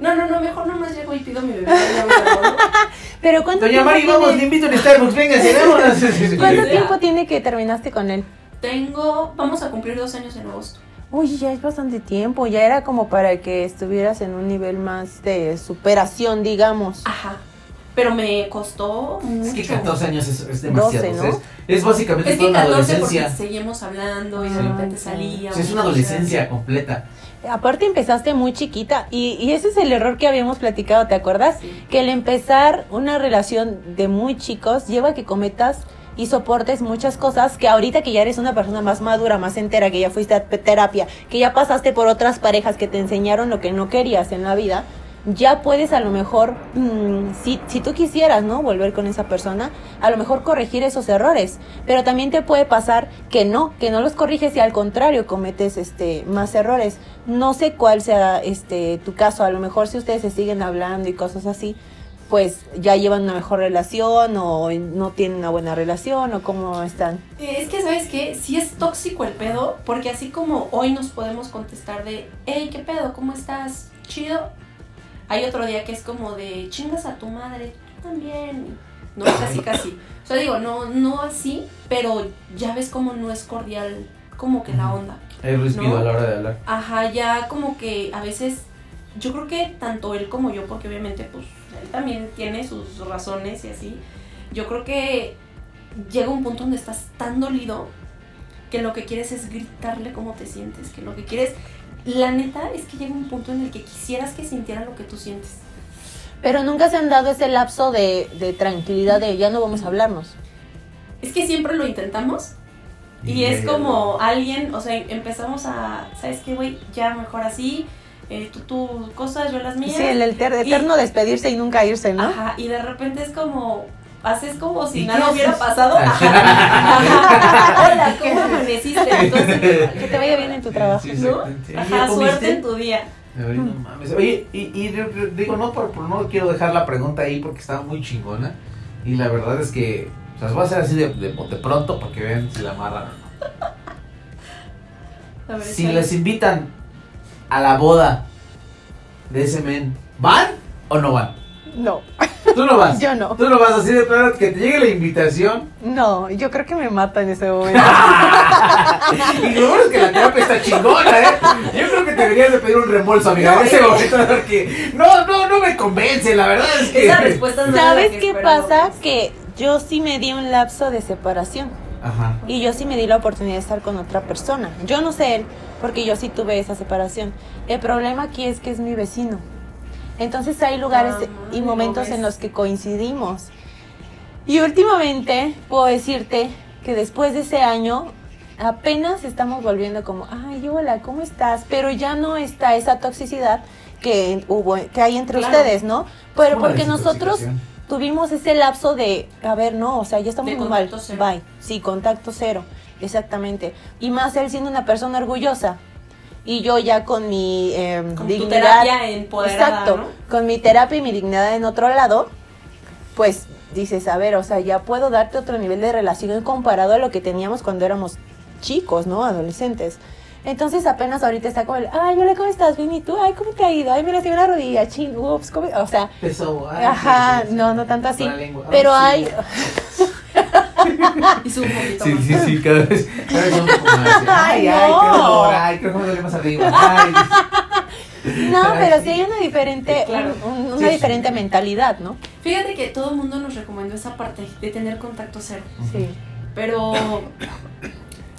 No, no, no, mejor nomás llego y pido mi bebida. <laughs> Pero ¿cuánto Doña tiempo Mari, vamos, le invito en Starbucks, venga. <laughs> ¿cuánto tiempo tiene que terminaste con él? Tengo, vamos a cumplir dos años en agosto. Uy, ya es bastante tiempo, ya era como para que estuvieras en un nivel más de superación, digamos. Ajá. Pero me costó mucho. Es que 14 años es, es demasiado. 12, o sea, ¿no? es, es básicamente Es toda que una 14 porque adolescencia. seguimos hablando y de repente. Sí, es una adolescencia completa. Aparte empezaste muy chiquita y, y ese es el error que habíamos platicado, ¿te acuerdas? Sí. Que el empezar una relación de muy chicos lleva a que cometas y soportes muchas cosas que ahorita que ya eres una persona más madura, más entera, que ya fuiste a terapia, que ya pasaste por otras parejas que te enseñaron lo que no querías en la vida, ya puedes a lo mejor, mm, si, si tú quisieras, ¿no? Volver con esa persona, a lo mejor corregir esos errores. Pero también te puede pasar que no, que no los corriges y al contrario cometes este más errores. No sé cuál sea este tu caso, a lo mejor si ustedes se siguen hablando y cosas así, pues ya llevan una mejor relación o no tienen una buena relación o cómo están. Eh, Es que, ¿sabes qué? Sí es tóxico el pedo, porque así como hoy nos podemos contestar de, hey, ¿qué pedo? ¿Cómo estás? ¿Chido? Hay otro día que es como de, chingas a tu madre, tú también. No, casi, casi. O sea, digo, no, no así, pero ya ves como no es cordial, como que la onda. Hay respiro ¿No? a la hora de hablar. Ajá, ya como que a veces, yo creo que tanto él como yo, porque obviamente pues él también tiene sus razones y así, yo creo que llega un punto donde estás tan dolido que lo que quieres es gritarle cómo te sientes, que lo que quieres, la neta es que llega un punto en el que quisieras que sintiera lo que tú sientes. Pero nunca se han dado ese lapso de, de tranquilidad de ya no vamos a hablarnos. Es que siempre lo intentamos y es como alguien, o sea, empezamos a, ¿sabes qué, güey? Ya mejor así, eh, tú tus cosas, yo las mías. Sí, el eter- eterno despedirse y nunca irse, ¿no? Ajá, y de repente es como, haces como si ¿Y nada hubiera pasado. Ah. Hola, ¿cómo amaneciste? <laughs> Entonces, Que te vaya bien en tu trabajo. Sí, ¿no? Ajá, suerte en tu día. Ay, no mames. Oye, y, digo, no, por, por- no quiero dejar la pregunta ahí porque está muy chingona. Y la verdad es que o sea, las voy a hacer así de, de, pronto para que vean si la amarran o no. Si les invitan a la boda de ese men, ¿van o no van? No, Tú no vas. yo no. Tú no vas así de plano que te llegue la invitación. No, yo creo que me mata en ese momento. <laughs> y lo bueno es que la terapia está chingona, ¿eh? Yo creo que te deberías de pedir un reembolso, amiga, No, en ese momento <laughs> porque no, no, no me convence, la verdad es que... Esa respuesta no ¿Sabes que qué pasa? Que yo sí me di un lapso de separación. Ajá. Y yo sí me di la oportunidad de estar con otra persona. Yo no sé él, porque yo sí tuve esa separación. El problema aquí es que es mi vecino. Entonces hay lugares Ah, y ¿lo momentos en los que coincidimos. Y últimamente puedo decirte que después de ese año apenas estamos volviendo como, ay, hola, ¿cómo estás? Pero ya no está esa toxicidad que hubo, que hay entre Claro. ustedes, ¿no? Pero porque nosotros tuvimos ese lapso de, a ver, no, o sea, ya estamos De muy mal. contacto cero. Bye. Sí, contacto cero. Exactamente. Y más él siendo una persona orgullosa. Y yo ya con mi eh, Con tu dignidad. terapia empoderada, exacto. ¿no? Con mi terapia y mi dignidad en otro lado, pues dices, a ver, o sea, ya puedo darte otro nivel de relación comparado a lo que teníamos cuando éramos chicos, ¿no? Adolescentes. Entonces apenas ahorita está como el, ay, hola, ¿cómo estás? Bien, ¿y tú? Ay, ¿cómo te ha ido? Ay, mira, estoy una rodilla, chin, ups, ¿cómo? O sea, Empezó, ay, ajá, sí, sí, sí. no, no tanto así. Con la lengua. Pero Ay, hay. <laughs> Y sube un poquito Sí, más. sí, sí, cada vez, cada vez más. <laughs> Ay, Ay, ay, no. qué dolor, ay, creo que me duele más arriba. Ay, no, Ay, pero sí. sí hay una diferente, Claro. un- un- Sí, una sí. diferente mentalidad, ¿no? Fíjate que todo el mundo nos recomendó esa parte de tener contacto cero. Sí. Pero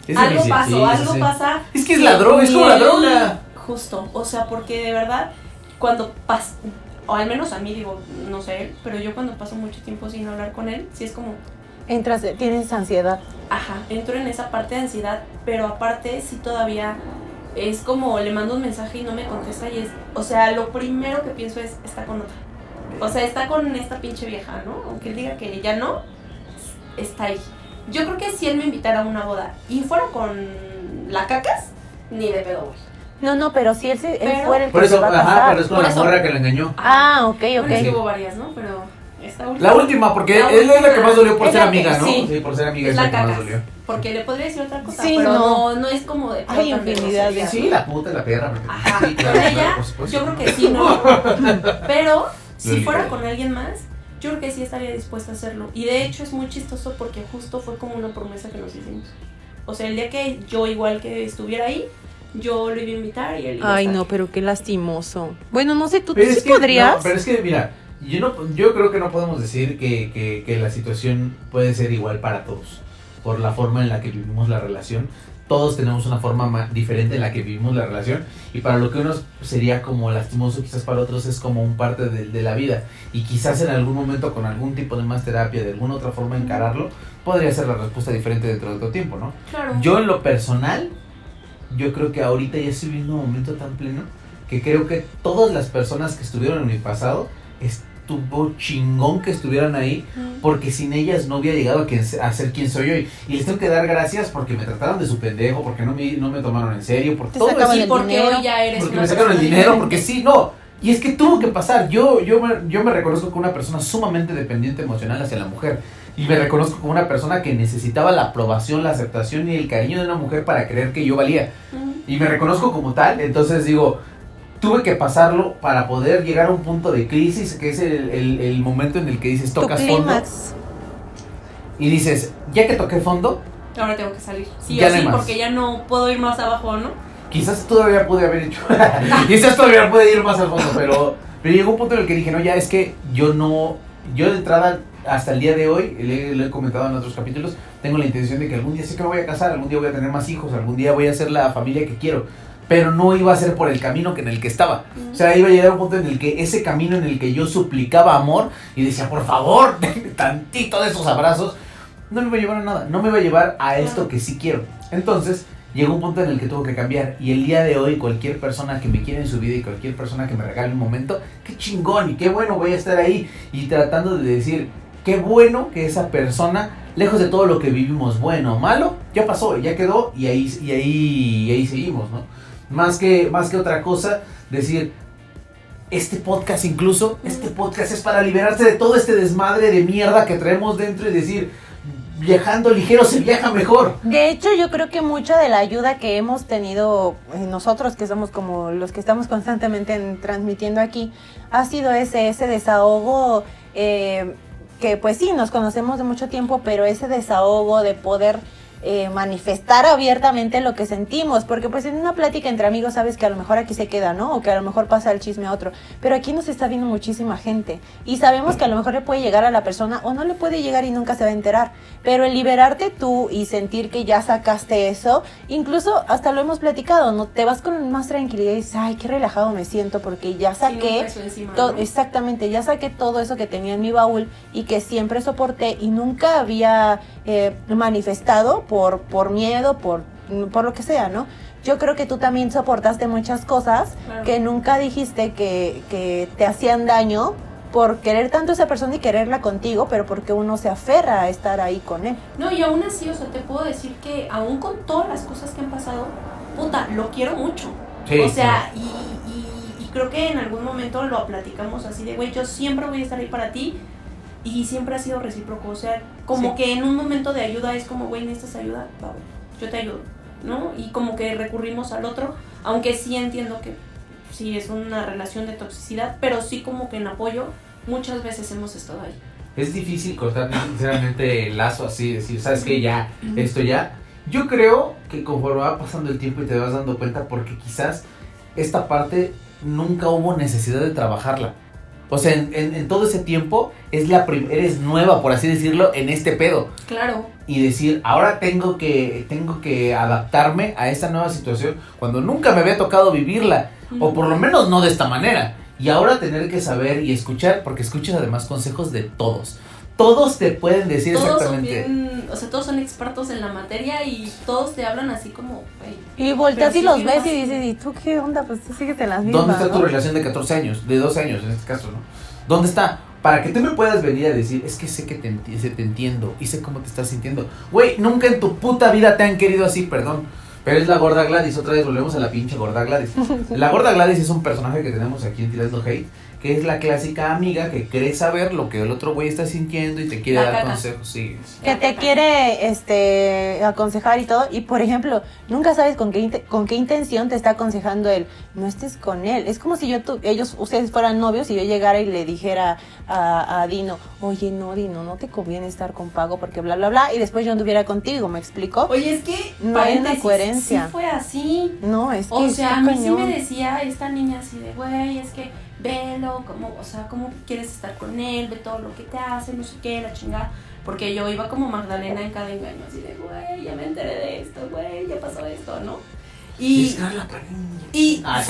es algo difícil, pasó, sí, algo sí. pasa. Es que es la droga, es como la droga. Justo, o sea, porque de verdad, cuando pas o al menos a mí digo, no sé, pero yo cuando paso mucho tiempo sin hablar con él, sí es como, Entras, tienes ansiedad. ajá, entro en esa parte de ansiedad, pero aparte sí todavía es como le mando un mensaje y no me contesta y es, o sea, lo primero que pienso es, está con otra. O sea, está con esta pinche vieja, ¿no? Aunque él diga que ya no, está ahí. Yo creo que si él me invitara a una boda y fuera con la cacas, ni de pedo, güey. No, no, pero si él, se, él Pero- fuera el que Por se va a ajá, casar. pero es con Por la eso. morra que lo engañó. Ah, ok, Bueno, es que ok. hubo varias, ¿no? Pero esta última. La última, porque La él es la que más dolió por Es ser que- amiga, ¿no? sí. Sí, por ser amiga es es la la que más dolió. Porque le podría decir otra cosa, Sí, pero no. no. no, es como de. Hay infinidad de-. Sí, la puta, la perra. porque- Ajá, sí, con claro, ella, claro, yo creo que sí, no. <laughs> Pero si fuera con alguien más, yo creo que sí estaría dispuesta a hacerlo. Y de hecho es muy chistoso porque justo fue como una promesa que nos hicimos. O sea, el día que yo, igual que estuviera ahí, yo lo iba a invitar y él iba a Ay, estar. no, pero qué lastimoso. Bueno, no sé, ¿tú, tú Pero sí es que, podrías? no, pero es que, mira, yo, no, yo creo que no podemos decir que, que, que la situación puede ser igual para todos. Por la forma en la que vivimos la relación. Todos tenemos una forma ma- diferente en la que vivimos la relación. Y para lo que unos sería como lastimoso, quizás para otros es como un parte de, de la vida. Y quizás en algún momento con algún tipo de más terapia, de alguna otra forma encararlo, podría ser la respuesta diferente dentro de otro tiempo, ¿no? Claro. Yo en lo personal, yo creo que ahorita ya estoy viviendo un momento tan pleno que creo que todas las personas que estuvieron en mi pasado estuvo chingón que estuvieran ahí porque sin ellas no hubiera llegado a, quien, a ser quien soy hoy. Y les tengo que dar gracias porque me trataron de su pendejo, porque no me, no me tomaron en serio, porque Te todo eso- el porque dinero, hoy ya eres porque me sacaron el dinero, porque sí, no. Y es que tuvo que pasar. Yo, yo, me, yo me reconozco como una persona sumamente dependiente emocional hacia la mujer. Y me reconozco como una persona que necesitaba la aprobación, la aceptación y el cariño de una mujer para creer que yo valía. Ujú. Y me reconozco como tal. Entonces digo, tuve que pasarlo para poder llegar a un punto de crisis, que es el, el- el momento en el que dices, Tu tocas fondo. Y dices, ya que toqué fondo, Ahora tengo que salir. Sí Ya o sí, más. porque ya no puedo ir más abajo, ¿no? quizás todavía pude haber hecho. <laughs> quizás todavía pude ir más al fondo, pero, pero llegó un punto en el que dije, no, ya es que yo no. Yo de entrada, hasta el día de hoy, le, le he comentado en otros capítulos, tengo la intención de que algún día sé que me voy a casar, algún día voy a tener más hijos, algún día voy a ser la familia que quiero. Pero no iba a ser por el camino que en el que estaba. O sea, iba a llegar un punto en el que ese camino en el que yo suplicaba amor y decía, por favor, <laughs> denme tantito de esos abrazos, no me va a llevar a nada, no me va a llevar a esto que sí quiero. Entonces, llegó un punto en el que tuvo que cambiar. Y el día de hoy, cualquier persona que me quiera en su vida y cualquier persona que me regale un momento, qué chingón y qué bueno voy a estar ahí. Y tratando de decir, qué bueno que esa persona, lejos de todo lo que vivimos, bueno o malo, ya pasó, ya quedó y ahí, y ahí, y ahí seguimos, ¿no? Más que, más que otra cosa, decir, este podcast incluso, este podcast es para liberarse de todo este desmadre de mierda que traemos dentro y decir, viajando ligero se viaja mejor. De hecho, yo creo que mucha de la ayuda que hemos tenido eh, nosotros, que somos como los que estamos constantemente en- transmitiendo aquí, ha sido ese, ese desahogo eh, que pues sí, nos conocemos de mucho tiempo, pero ese desahogo de poder eh, manifestar abiertamente lo que sentimos, porque pues en una plática entre amigos sabes que a lo mejor aquí se queda, ¿no? O que a lo mejor pasa el chisme a otro, pero aquí nos está viendo muchísima gente y sabemos que a lo mejor le puede llegar a la persona o no le puede llegar y nunca se va a enterar, pero el liberarte tú y sentir que ya sacaste eso, incluso hasta lo hemos platicado, ¿no? Te vas con más tranquilidad y dices, ay, qué relajado me siento porque ya saqué. Exactamente, ya saqué todo eso que tenía en mi baúl y que siempre soporté y nunca había eh, manifestado por, por miedo, por, por lo que sea, ¿no? Yo creo que tú también soportaste muchas cosas Claro. que nunca dijiste que, que te hacían daño por querer tanto a esa persona y quererla contigo, pero porque uno se aferra a estar ahí con él. No, y aún así, o sea, te puedo decir que aún con todas las cosas que han pasado, puta, lo quiero mucho. Sí, o sea, y, y- y creo que en algún momento lo platicamos así de, güey, yo siempre voy a estar ahí para ti y siempre ha sido recíproco. O sea, como Sí. que en un momento de ayuda es como, güey, necesitas ayuda, va, güey, yo te ayudo, ¿no? Y como que recurrimos al otro, aunque sí entiendo que sí es una relación de toxicidad, pero sí como que en apoyo muchas veces hemos estado ahí. Es difícil cortar sinceramente el lazo así, decir, ¿sabes qué? Ya, esto ya. Yo creo que conforme va pasando el tiempo y te vas dando cuenta, porque quizás esta parte nunca hubo necesidad de trabajarla. O sea, en, en- en todo ese tiempo es la eres nueva, por así decirlo, en este pedo. Claro, Y decir, ahora tengo que, tengo que adaptarme a esta nueva situación cuando nunca me había tocado vivirla. O por lo menos no de esta manera. Y ahora tener que saber y escuchar, porque escuchas además consejos de todos. Todos te pueden decir todos son exactamente. bien, o sea, todos son expertos en la materia y todos te hablan así como, güey, Y volteas y los ves y dices, ¿y tú qué onda? Pues tú sigues en las mismas, ¿Dónde está tu ¿no? relación de 14 años? De 12 años en este caso, ¿no? ¿Dónde está? Para que tú me puedas venir a decir, es que sé que te, te entiendo y sé cómo te estás sintiendo. Güey, nunca en tu puta vida te han querido así, perdón. Pero es la gorda Gladys, otra vez volvemos a la pinche gorda Gladys. <laughs> La gorda Gladys es un personaje que tenemos aquí en Tirando Hate, que es la clásica amiga que cree saber lo que el otro güey está sintiendo y te quiere La dar consejos. Sí. que te quiere este aconsejar y todo y por ejemplo nunca sabes con qué con qué intención te está aconsejando él no estés con él es como si yo tu- ellos ustedes fueran novios y yo llegara y le dijera a, a Dino oye no Dino no te conviene estar con Pago porque bla bla bla y después yo anduviera contigo me explico Oye, es que No hay una coherencia. Sí fue así. no es que O sea, a mí sí me decía esta niña así de, güey, es que velo, como, o sea, cómo quieres estar con él, ve todo lo que te hace, no sé qué, la chingada. Porque yo iba como Magdalena en cada engaño, así de, güey, ya me enteré de esto, güey, ya pasó esto, ¿no? Y, Es Carla Panini. y Ah,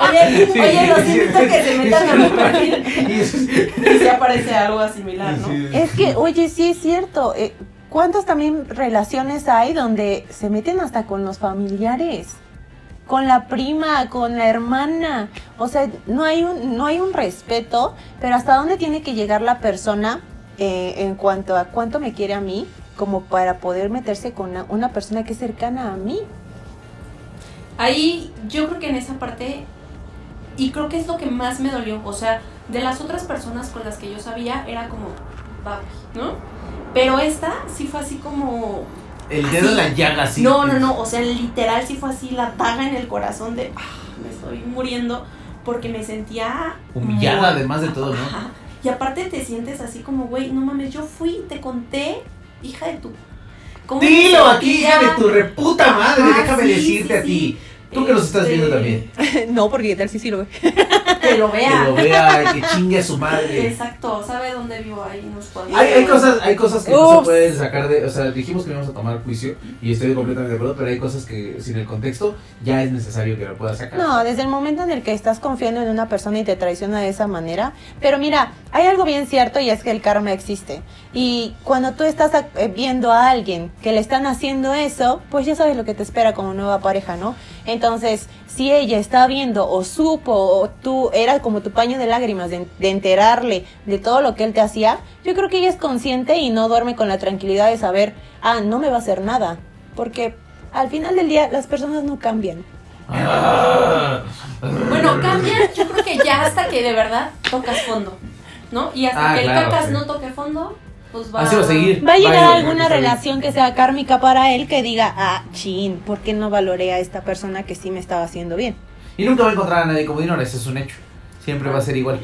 <laughs> oye, sí, oye, los sí, invito a que se sí, metan a mi perfil Y se <laughs> aparece algo similar, ¿no? Sí. Es que, oye, sí es cierto. eh, ¿Cuántas también relaciones hay donde se meten hasta con los familiares? Con la prima, con la hermana. O sea, no hay un, no hay un respeto, pero hasta dónde tiene que llegar la persona eh, en cuanto a cuánto me quiere a mí, como para poder meterse con una, persona que es cercana a mí. Ahí yo creo que en esa parte y creo que es lo que más me dolió. O sea, de las otras personas con las que yo sabía, era como, va, ¿no? Pero esta sí fue así como. El dedo en la llaga, así. No, no, no. O sea, literal sí fue así la daga en el corazón de, ah, me estoy muriendo. Porque me sentía. Humillada, además de todo, ¿no? Ajá. Y aparte te sientes así como, güey, no mames, yo fui, te conté, hija de tu. ¿Cómo me Dilo aquí, hija de tu reputa madre, déjame sí, decirte sí, a ti. sí. Tú que nos estás Este, viendo también. <laughs> no, porque tal si sí lo ve. <laughs> Que lo Que vea. lo vea, que chingue a su madre. Exacto, sabe dónde vivo ahí, nos podemos. Hay, hay cosas, hay cosas que no se pueden sacar de, o sea, dijimos que íbamos a tomar juicio y estoy completamente de acuerdo, pero hay cosas que sin el contexto ya es necesario que lo puedas sacar. No, desde el momento en el que estás confiando en una persona y te traiciona de esa manera. Pero mira, hay algo bien cierto y es que el karma existe. Y cuando tú estás eh, viendo a alguien que le están haciendo eso, pues ya sabes lo que te espera como nueva pareja, ¿no? Entonces, si ella está viendo o supo o tú era como tu paño de lágrimas de, de enterarle de todo lo que él te hacía, yo creo que ella es consciente y no duerme con la tranquilidad de saber, ah, no me va a hacer nada. Porque al final del día las personas no cambian. Ah. <laughs> Bueno, cambia, yo creo que ya hasta que de verdad tocas fondo, ¿no? Y hasta Ah, que claro, el cacas sí. no toque fondo, pues va. Así va a seguir. Va a llegar Vaya, alguna relación que sea kármica para él que diga, ah, chin, ¿por qué no valoré a esta persona que sí me estaba haciendo bien? Y nunca va a encontrar a nadie como Dinora, ese es un hecho. Siempre va a ser igual.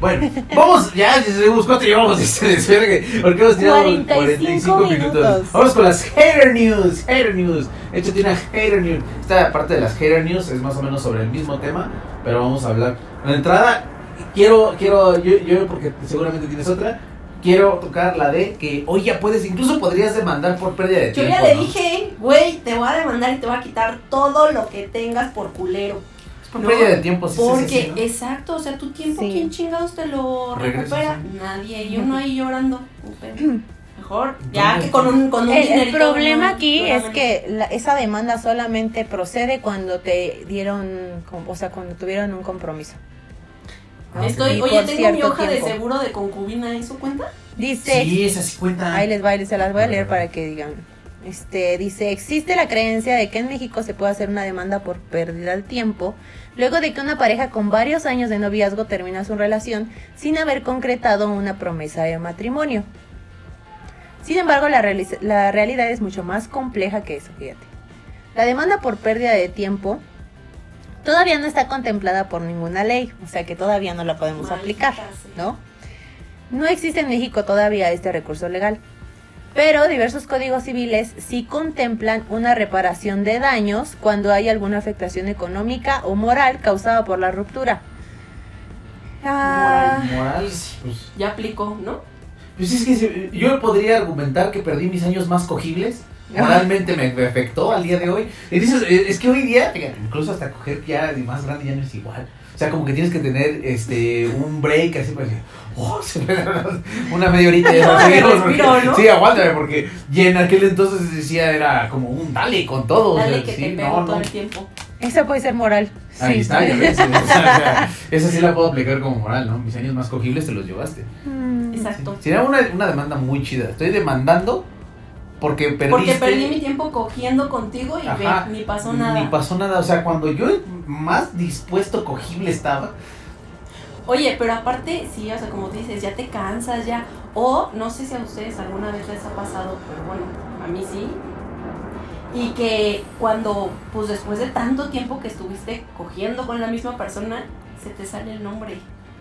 Bueno, vamos, ya llevamos cuatro y llevamos este <laughs> desvergue. Porque hemos tirado 45 minutos. Vamos con las hater news, hater news. Échate una hater news. Esta parte de las hater news es más o menos sobre el mismo tema, pero vamos a hablar. La entrada, quiero, quiero, yo, yo porque seguramente tienes otra, quiero tocar la de que hoy ya puedes, incluso podrías demandar por pérdida de Yo tiempo. ya le ¿no? dije, güey, te voy a demandar y te voy a quitar todo lo que tengas por culero. Por No, pérdida de tiempo, sí, sí, sí, Porque, sí, ¿no? exacto, o sea, tu tiempo, Sí. ¿quién chingados te lo recupera? sí. Nadie, y uno ahí llorando. <clears throat> Mejor, ya ¿Dónde que con un, con un El, problema ¿no? aquí es que la- esa demanda solamente procede cuando te dieron, o sea, cuando tuvieron un compromiso. ¿No? Estoy, oye, por tengo mi hoja tiempo. de seguro de concubina, ¿eso cuenta? Dice, Sí, esa sí cuenta. Ahí les va, se las voy a leer para que digan. Este dice, existe la creencia de que en México se puede hacer una demanda por pérdida de tiempo luego de que una pareja con varios años de noviazgo termina su relación sin haber concretado una promesa de matrimonio. Sin embargo, la, reali- la realidad es mucho más compleja que eso, fíjate. La demanda por pérdida de tiempo todavía no está contemplada por ninguna ley, o sea que todavía no la podemos aplicar. ¿no? No existe en México todavía este recurso legal, pero diversos códigos civiles sí contemplan una reparación de daños cuando hay alguna afectación económica o moral causada por la ruptura. Ah, Moral, pues, Ya aplicó, ¿no? pues es que yo podría argumentar que perdí mis años más cogibles. Moralmente me, me afectó al día de hoy. Y dices, es que hoy día, incluso hasta coger ya de más grande ya no es igual. O sea, como que tienes que tener este un break así para que, oh, <laughs> se me una media horita ya No. Sí, aguántame, porque y en aquel entonces decía, era como un dale con todo. o sea, que sí, te pego no, todo no. el tiempo. esa puede ser moral. Ahí Sí. está, ya ves. o sea, o <laughs> sea, esa sí la puedo aplicar como moral, ¿no? Mis años más cogibles te los llevaste. Mm, Exacto. Sería una, una demanda muy chida. Estoy demandando porque perdiste. Porque perdí mi tiempo cogiendo contigo y Ajá, ve, ni pasó nada. Ni pasó nada. O sea, cuando yo más dispuesto cogible estaba. Oye, pero aparte, sí, o sea, como tú dices, ya te cansas, ya. O no sé si a ustedes alguna vez les ha pasado, pero bueno, a mí sí. Y que cuando, pues después de tanto tiempo que estuviste cogiendo con la misma persona, se te sale el nombre.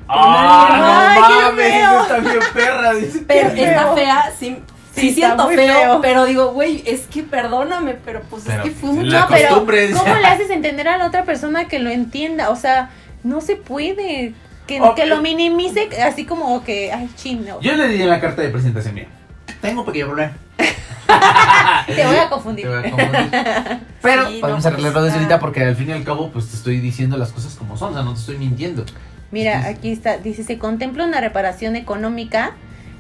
¡Ah, no mames! Está bien perra. dice. Pero está fea, sí. Sí, Sí, está siento muy feo, feo. pero digo, güey, es que perdóname, pero pues Pero, es que fue mucho. la No, pero ¿cómo le <laughs> haces entender a la otra persona que lo entienda? O sea, no se puede. Que, Ok. que lo minimice así como que, ay, chino. Yo le di en la carta de presentación mía. Tengo un pequeño problema. <laughs> Te voy a confundir. Te voy a confundir. <laughs> Pero Sí, podemos no, arreglarlo pues, desde ah. ahorita porque al fin y al cabo pues te estoy diciendo las cosas como son, o sea, no te estoy mintiendo. Mira, aquí está, dice, se contempla una reparación económica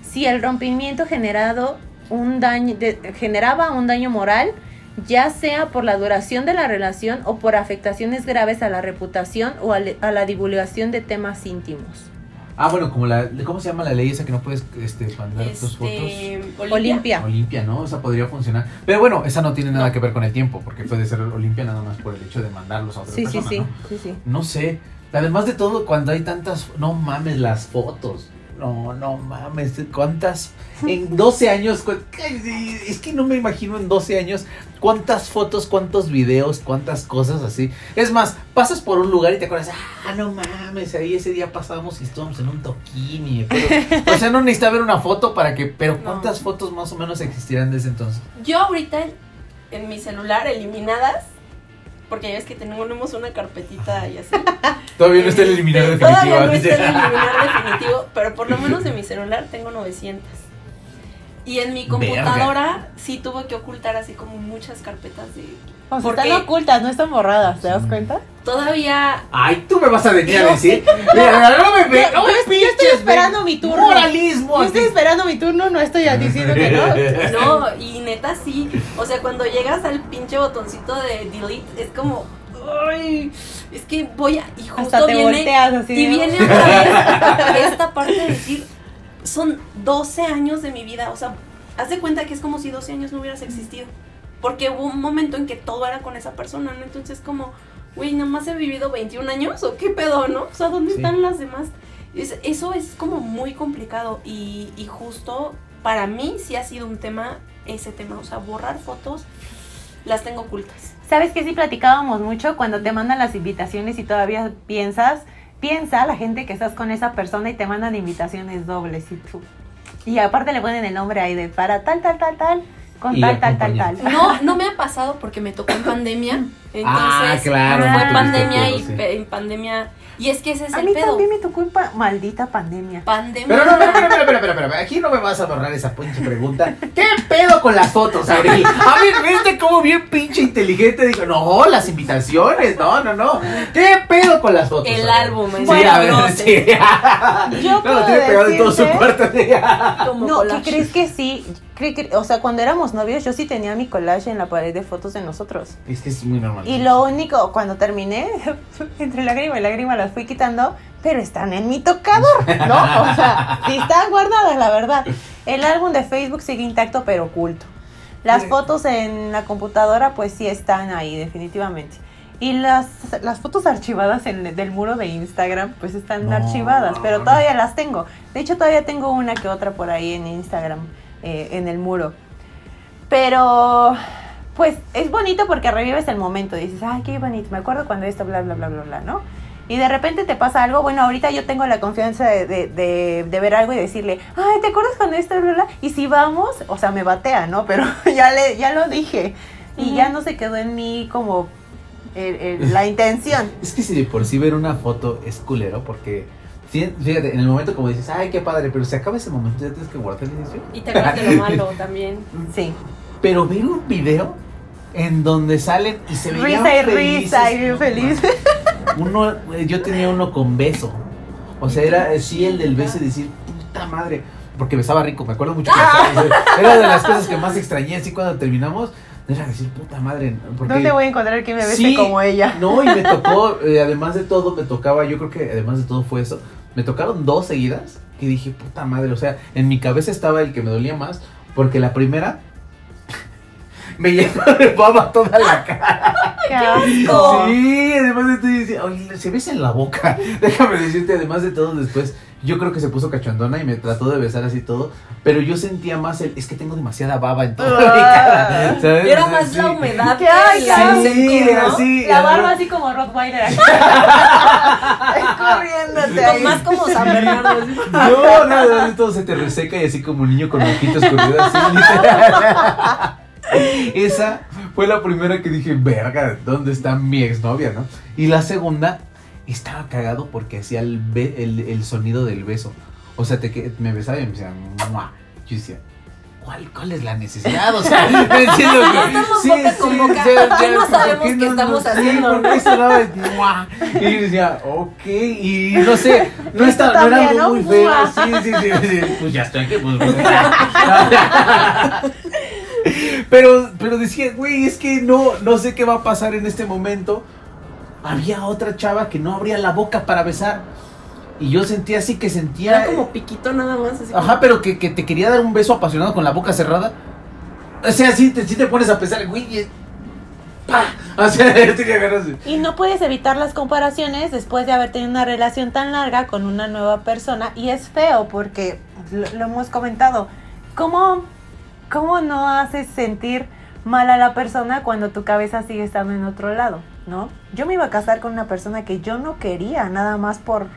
si el rompimiento generado un daño, de- generaba un daño moral, ya sea por la duración de la relación o por afectaciones graves a la reputación o a, le- a la divulgación de temas íntimos. Ah, bueno, como la ¿cómo se llama la ley esa que no puedes este mandar tus fotos? Este, Olimpia. Olimpia, ¿no? Esa podría funcionar. Pero bueno, esa no tiene nada que ver con el tiempo, porque puede ser Olimpia nada más por el hecho de mandarlos a otra Sí, sí, persona, sí, ¿no? sí, sí. No sé. Además de todo, cuando hay tantas, no mames las fotos. No, no mames, cuántas en 12 años, es que no me imagino en 12 años cuántas fotos, cuántos videos, cuántas cosas así. Es más, pasas por un lugar y te acuerdas, ah, no mames, ahí ese día pasábamos y estábamos en un toquini. pero- o sea, no necesita ver una foto para que, pero No. ¿cuántas fotos más o menos existirán de ese entonces? Yo ahorita en mi celular eliminadas, porque ya ves que tenemos una carpetita y así. <laughs> Todavía no está el eliminador Sí, definitivo. Todavía no está el eliminar definitivo, pero por lo menos en mi celular tengo 900. Y en mi computadora sí tuve que ocultar así como muchas carpetas de... O sea, Porque- están ocultas, no están borradas, ¿te das cuenta? Todavía... Ay, tú me vas a venir a Yo decir. Mira, no me ve, Yo- no me yo estoy- esperando ven. mi turno. Moralismo. Yo estoy esperando mi turno, no estoy <laughs> diciendo que no. No, y neta sí. O sea, cuando llegas al pinche botoncito de delete, es como... Ay, es que voy a... Y justo Hasta te viene... volteas así. Y de- viene otra vez <laughs> esta parte de decir, son 12 años de mi vida, o sea, haz de cuenta que es como si 12 años no hubieras existido. Porque hubo un momento en que todo era con esa persona, ¿no? Entonces como, güey, nada más he vivido 21 años o qué pedo, ¿no? O sea, ¿dónde Sí. están las demás? Es- eso es como muy complicado y, y justo para mí sí ha sido un tema, ese tema, o sea, borrar fotos, las tengo ocultas. ¿Sabes que sí platicábamos mucho cuando te mandan las invitaciones y todavía piensas? Piensa la gente que estás con esa persona y te mandan invitaciones dobles y tú. Y aparte le ponen el nombre ahí de para tal, tal, tal, tal, con tal, tal, tal, tal. No, no me ha pasado porque me tocó en pandemia. <laughs> Entonces, Ah, claro, no fue pandemia y sí. pe- en pandemia. Y es que ese es A el mí pedo. también me tocó en pa- maldita pandemia. Pandemia. Pero no, espera, espera, espera, espera, espera, aquí no me vas a borrar esa pinche pregunta. ¿Qué pedo con las fotos, Abril? A ver, ¿viste cómo bien pinche inteligente dijo? No, las invitaciones, no, no, no. ¿Qué pedo con las fotos? El Abril? álbum, Sí, el a ver, sí. Yo <laughs> No, puedo lo tiene pegado en todo su cuarto. No, ¿qué crees que sí? O sea, cuando éramos novios, yo sí tenía mi collage en la pared de fotos de nosotros. Es que es muy normal. Y lo único, cuando terminé, <laughs> entre lágrima y lágrima las fui quitando, pero están en mi tocador, ¿no? O sea, sí están guardadas, la verdad. El álbum de Facebook sigue intacto, pero oculto. Las fotos en la computadora, pues sí están ahí, definitivamente. Y las, las fotos archivadas en, del muro de Instagram, pues están No, archivadas, no, pero no. todavía las tengo. De hecho, todavía tengo una que otra por ahí en Instagram, eh, en el muro. Pero, pues es bonito porque revives el momento. Dices, ay, qué bonito, me acuerdo cuando esto, bla, bla, bla, bla, bla, ¿no? Y de repente te pasa algo. Bueno, ahorita yo tengo la confianza de, de, de- de ver algo y decirle, ay, ¿te acuerdas cuando esto, bla, bla? Y si vamos, o sea, me batea, ¿no? Pero <laughs> ya, le, ya lo dije. Y ya no se quedó en mí como el- el- la intención. Es que si de por sí ver una foto es culero, porque fíjate, en el momento como dices, ay, qué padre, pero se acaba ese momento, ya tienes que guardar el inicio. Y te acuerdas de lo malo <laughs> también. Sí. Pero ver un video en donde salen y se veían Risa y felices, risa y bien feliz. Uno, eh, yo tenía uno con beso. O sea, era así el del beso y decir, puta madre. Porque besaba rico, me acuerdo mucho. que besaba- era de las cosas que más extrañé así cuando terminamos. Era decir, puta madre. Porque, ¿Dónde voy a encontrar que me bese Sí, como ella? No, y me tocó, eh, además de todo, me tocaba, yo creo que además de todo fue eso. Me tocaron dos seguidas que dije, puta madre. O sea, en mi cabeza estaba el que me dolía más. Porque la primera me llenó de baba toda la <laughs> cara. ¡Qué asco! Sí, además de todo, yo decía, "Oye, se besa en la boca. <laughs> Déjame decirte, además de todo, después, yo creo que se puso cachondona y me trató de besar así todo. Pero yo sentía más el, es que tengo demasiada baba en toda mi cara. ¿sabes? Era O sea, más sí. la humedad ¿Qué que hay, la cabrón? Sí, seco, ¿no? así. La barba así como Rottweiler <laughs> ahí. más como San Bernardo. así. No, nada, de todo se te reseca y así como un niño con ojitos corridos así, literal. <laughs> Esa fue la primera que dije, verga, ¿dónde está mi exnovia, no? Y la segunda, estaba cagado porque hacía el, be- el, el sonido del beso. O sea, te, me besaba y me decía, "Mua". Yo decía, ¿cuál, ¿cuál es la necesidad? O sea, <laughs> me entiendo que- Ya estamos boca con boca. ¿Por qué no sabemos qué estamos haciendo, ¿por qué no? sonaba el "Mua"? Y yo decía, ok, y no sé, no, está, no era también, algo ¿no? muy feo. Sí, sí, sí, sí, Pues ya estoy aquí, pues. <laughs> Pero, pero decía, güey, es que no, no sé qué va a pasar en este momento. Había otra chava que no abría la boca para besar. Y yo sentía así que sentía. Era como piquito nada más. Así Ajá, pero que, que te quería dar un beso apasionado con la boca cerrada. O sea, sí te, sí te pones a pensar, güey. ¡pah! O sea. <laughs> Y no puedes evitar las comparaciones después de haber tenido una relación tan larga con una nueva persona. Y es feo porque lo, lo hemos comentado. ¿Cómo, ¿Cómo no haces sentir mal a la persona cuando tu cabeza sigue estando en otro lado? ¿No? Yo me iba a casar con una persona que yo no quería, nada más por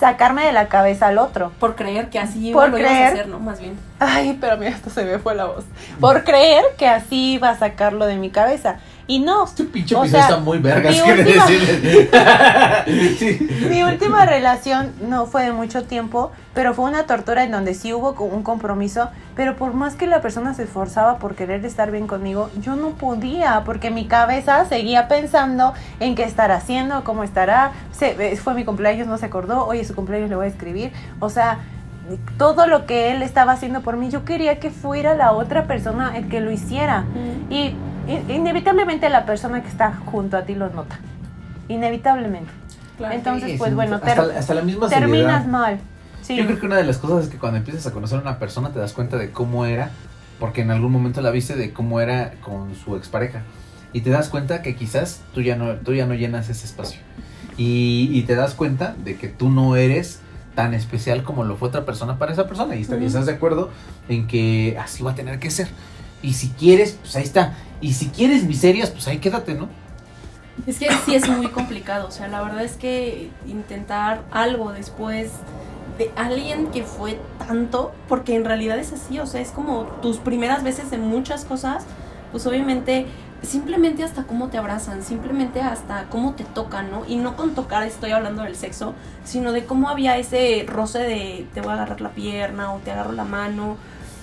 sacarme de la cabeza al otro. Por creer que así Por lo ibas a hacer, ¿no? Más bien. Ay, pero mira, esto se me fue la voz. Por creer que así iba a sacarlo de mi cabeza. Y no. Este pinche O sea, está muy vergas, mi última-. <laughs> Sí. Mi última relación no fue de mucho tiempo, pero fue una tortura en donde sí hubo un compromiso, pero por más que la persona se esforzaba por querer estar bien conmigo, yo no podía, porque mi cabeza seguía pensando en qué estar haciendo, cómo estará, se, eh, fue mi cumpleaños, no se acordó, oye, su cumpleaños le voy a escribir, o sea, todo lo que él estaba haciendo por mí, yo quería que fuera la otra persona el que lo hiciera. Y in- inevitablemente la persona que está junto a ti lo nota. Inevitablemente. Claro. Entonces, Sí, pues sí, bueno, hasta, ter- hasta la misma terminas seriedad. mal. Sí. Yo creo que una de las cosas es que cuando empiezas a conocer a una persona te das cuenta de cómo era, porque en algún momento la viste de cómo era con su expareja. Y te das cuenta que quizás tú ya no, tú ya no llenas ese espacio. Y, y te das cuenta de que tú no eres tan especial como lo fue otra persona para esa persona. Y, está- estás de acuerdo en que así va a tener que ser. Y si quieres, pues ahí está. Y si quieres miserias, pues ahí quédate, ¿no? Es que sí es muy complicado, o sea, la verdad es que intentar algo después de alguien que fue tanto, porque en realidad es así, o sea, es como tus primeras veces de muchas cosas, pues obviamente simplemente hasta cómo te abrazan, simplemente hasta cómo te tocan, ¿no? Y no con tocar estoy hablando del sexo, sino de cómo había ese roce de te voy a agarrar la pierna o te agarro la mano,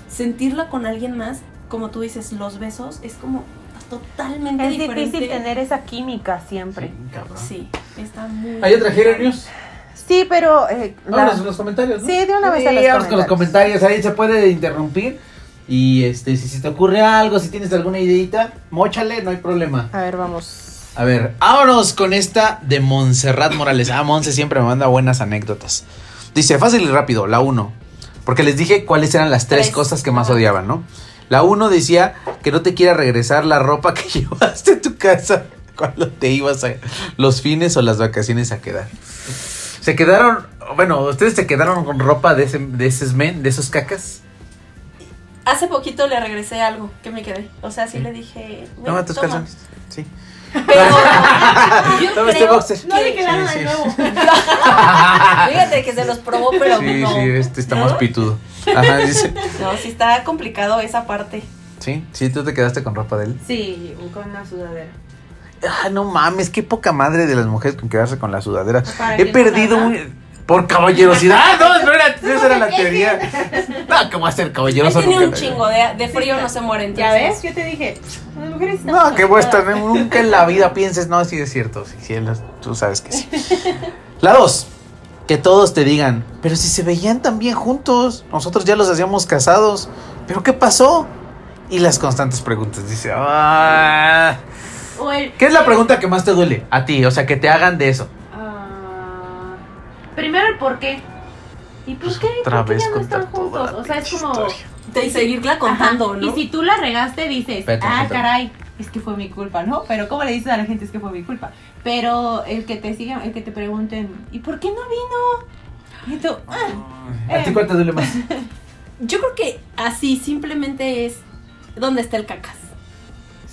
sentirla con alguien más, como tú dices, los besos es como totalmente Es diferente. difícil tener esa química siempre. Sí, cabrón. Sí, está muy. ¿Hay otra News? Sí, pero... eh, la- Vámonos en los comentarios, ¿no? Sí, de una vez Sí, a los con los comentarios. Ahí se puede interrumpir. Y este, si se te ocurre algo, si tienes alguna ideita, móchale, no hay problema. A ver, vamos. A ver, vámonos con esta de Montserrat Morales. Ah, Monse siempre me manda buenas anécdotas. Dice, fácil y rápido, la 1. Porque les dije cuáles eran las tres, Tres. cosas que más odiaban, ¿no? La 1 decía que no te quiera regresar la ropa que <laughs> llevaste a tu casa cuando te ibas a los fines o las vacaciones a quedar. Se quedaron, bueno, ustedes se quedaron con ropa de ese, de esos men, de esos cacas. Hace poquito le regresé algo que me quedé. O sea, sí le dije. "Güey, Toma tus toma". calzones. Sí. Pero. <laughs> yo Toma este creo. No le quedaron Sí, de sí. nuevo. <laughs> Fíjate que se los probó, pero Sí, no. sí, este está ¿No? más pitudo. Ajá, dice. No, sí está complicado esa parte. Sí, sí, tú te quedaste con ropa de él. Sí, con una sudadera. Ah, no mames, qué poca madre de las mujeres con quedarse con la sudadera. He perdido un... Por caballerosidad. Ah, no, no era, <laughs> esa era la teoría. No, ¿cómo va a ser Él caballeroso? tiene un chingo de, de frío, no se muere. ¿Ya ves? entonces. Yo te dije, las mujeres están No, que vos nunca en la vida pienses, no, sí es cierto, sí, sí, tú sabes que sí. <laughs> La dos, que todos te digan, pero si se veían tan bien juntos, nosotros ya los hacíamos casados, pero ¿qué pasó? Y las constantes preguntas, dice, ah, ¿qué es la pregunta que más te duele a ti? O sea, que te hagan de eso. El por qué. ¿Y por Pues qué? otra ¿Por qué vez ya no contar están juntos? O sea, es como. historia. De seguirla contando, Ajá, ¿no? Y si tú la regaste, dices, ah, caray, es que fue mi culpa, ¿no? Pero ¿cómo le dices a la gente es que fue mi culpa? Pero el que te sigan, el que te pregunten, ¿y por qué no vino? Y tú, ah, ¿A ti cuál te duele más? <laughs> Yo creo que así simplemente es dónde está el cacas.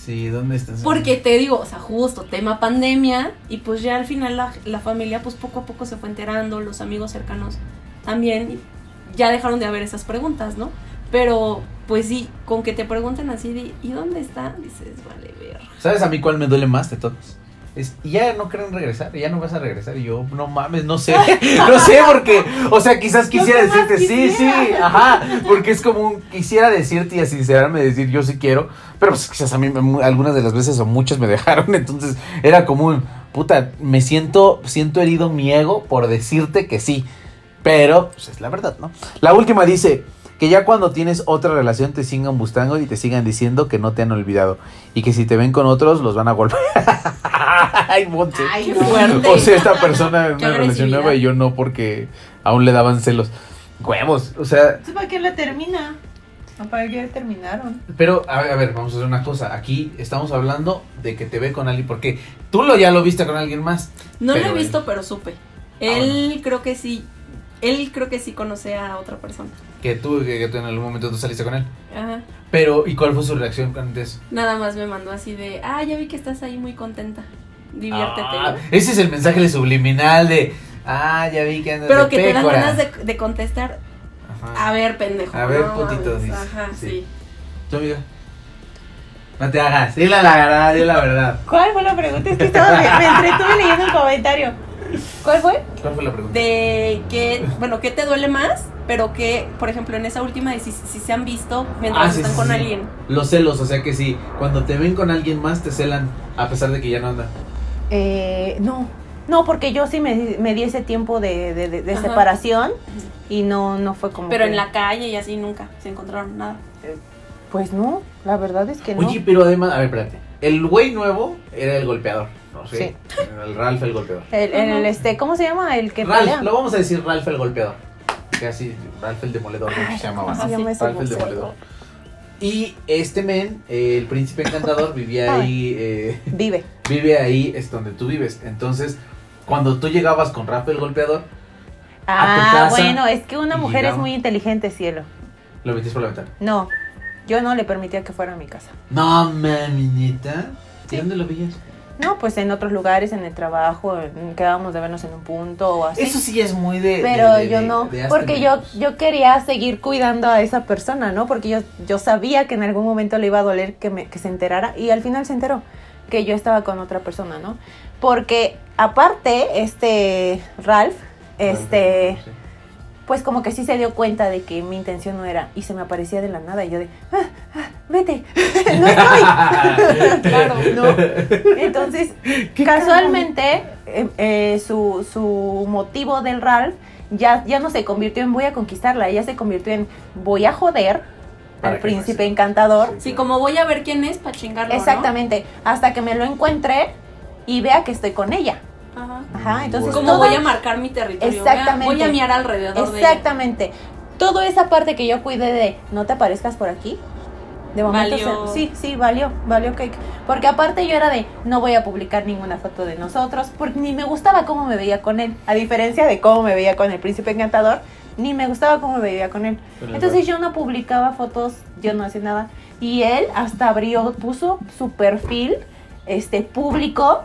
Sí, ¿dónde estás? Porque te digo, o sea, justo tema pandemia y pues ya al final la, la familia pues poco a poco se fue enterando, los amigos cercanos también y ya dejaron de haber esas preguntas, ¿no? Pero pues sí, con que te pregunten así de ¿y dónde está? Dices, vale, ver. ¿Sabes a mí cuál me duele más de todos? Es, y ya no creen regresar, ya no vas a regresar. Y yo, no mames, no sé. <laughs> No sé, porque, o sea, quizás quisiera decirte, sí, sí, ajá. Porque es como un, quisiera decirte y a sincerarme decir, yo sí quiero. Pero pues quizás a mí me- algunas de las veces o muchas me <laughs> dejaron. Entonces era como un, puta, me siento, siento herido mi ego por decirte que sí. Pero, pues es la verdad, ¿no? La última dice que ya cuando tienes otra relación te sigan buscando y te sigan diciendo que no te han olvidado. Y que si te ven con otros los van a golpear. <laughs> Ay, Monse. ay, Qué fuerte. O sea, esta persona en una relación nueva y yo no porque aún le daban celos. Huevos, o sea, ¿Tú para qué la termina? ¿Para qué terminaron? Pero, a ver, a ver, vamos a hacer una cosa. Aquí estamos hablando de que te ve con alguien, porque tú lo ya lo viste con alguien más. No lo he él- visto, pero supe. Él creo que sí. Él creo que sí conoce a otra persona. Que tú, que, que tú en algún momento tú saliste con él. Ajá. Pero, ¿y cuál fue su reacción ante eso? Nada más me mandó así de, ah, ya vi que estás ahí muy contenta. Diviértete. Ah, ese es el mensaje subliminal de, ah, ya vi que andas Pero de que te dan pécora". ganas de, de contestar, Ajá. a ver, pendejo. A ver, no putito, mames". dices. Ajá, Sí. sí. ¿Tu amiga? No te hagas, dile la verdad, dile la verdad. ¿Cuál fue la pregunta? Es que estaba, me, me entretuve leyendo un comentario. ¿Cuál fue? ¿Cuál fue la pregunta? De que, bueno, ¿qué te duele más? Pero que, por ejemplo, en esa última, de si, si se han visto mientras Ah, sí, están sí, con sí. alguien. Los celos, o sea que sí, cuando te ven con alguien más te celan, a pesar de que ya no anda. Eh, no, no, porque yo sí me, me di ese tiempo de, de- de- de Ajá. separación y no, no fue como Pero que- en la calle y así nunca se encontraron nada. Pues no, la verdad es que no. Oye, pero además, a ver, espérate. El güey nuevo era el golpeador, ¿no? Sí. Sí. El Ralph el golpeador. el, el, este, ¿cómo se llama? El que Ralph, pelea. lo vamos a decir Ralph el golpeador. Que así, Ralph el demoledor, Ay, se llamaba. ¿cómo ¿no? se llama ese Ralph el demoledor. Y este men, eh, el príncipe encantador, vivía ahí, eh, Vive. vive ahí, es donde tú vives. Entonces, cuando tú llegabas con Ralph el golpeador, A tu Ah, casa bueno, es que una mujer es muy inteligente, cielo. lo metías por la ventana. No, yo no le permitía que fuera a mi casa. No, maminita. ¿Y dónde lo veías? No, pues en otros lugares, en el trabajo, en- quedábamos de vernos en un punto o así. Eso sí es muy de. Pero de- de- yo no, de porque yo, yo quería seguir cuidando a esa persona, ¿no? Porque yo, yo sabía que en algún momento le iba a doler que, me, que se enterara y al final se enteró que yo estaba con otra persona, ¿no? Porque aparte, este Ralph, este, Sí. Pues como que sí se dio cuenta de que mi intención no era y se me aparecía de la nada y yo de, ah, ah, vete, <laughs> no estoy. <laughs> claro, no. <laughs> Entonces, casualmente, eh, eh, su, su motivo del Ralph ya, ya no se convirtió en voy a conquistarla, ya se convirtió en voy a joder al príncipe pase. encantador. Sí, como voy a ver quién es para chingarlo, ¿no? Exactamente, hasta que me lo encuentre y vea que estoy con ella. Ajá. Ajá, entonces. Como todo- voy a marcar mi territorio. Exactamente. Voy a, voy a miar alrededor de ella. Exactamente. Toda esa parte que yo cuidé de no te aparezcas por aquí. De momento Valió. se- sí, sí, valió, valió cake. Porque aparte yo era de no voy a publicar ninguna foto de nosotros, porque ni me gustaba cómo me veía con él. A diferencia de cómo me veía con el príncipe encantador, ni me gustaba cómo me veía con él. El Entonces yo no publicaba fotos, yo no hacía nada. Y él hasta abrió, puso su perfil este público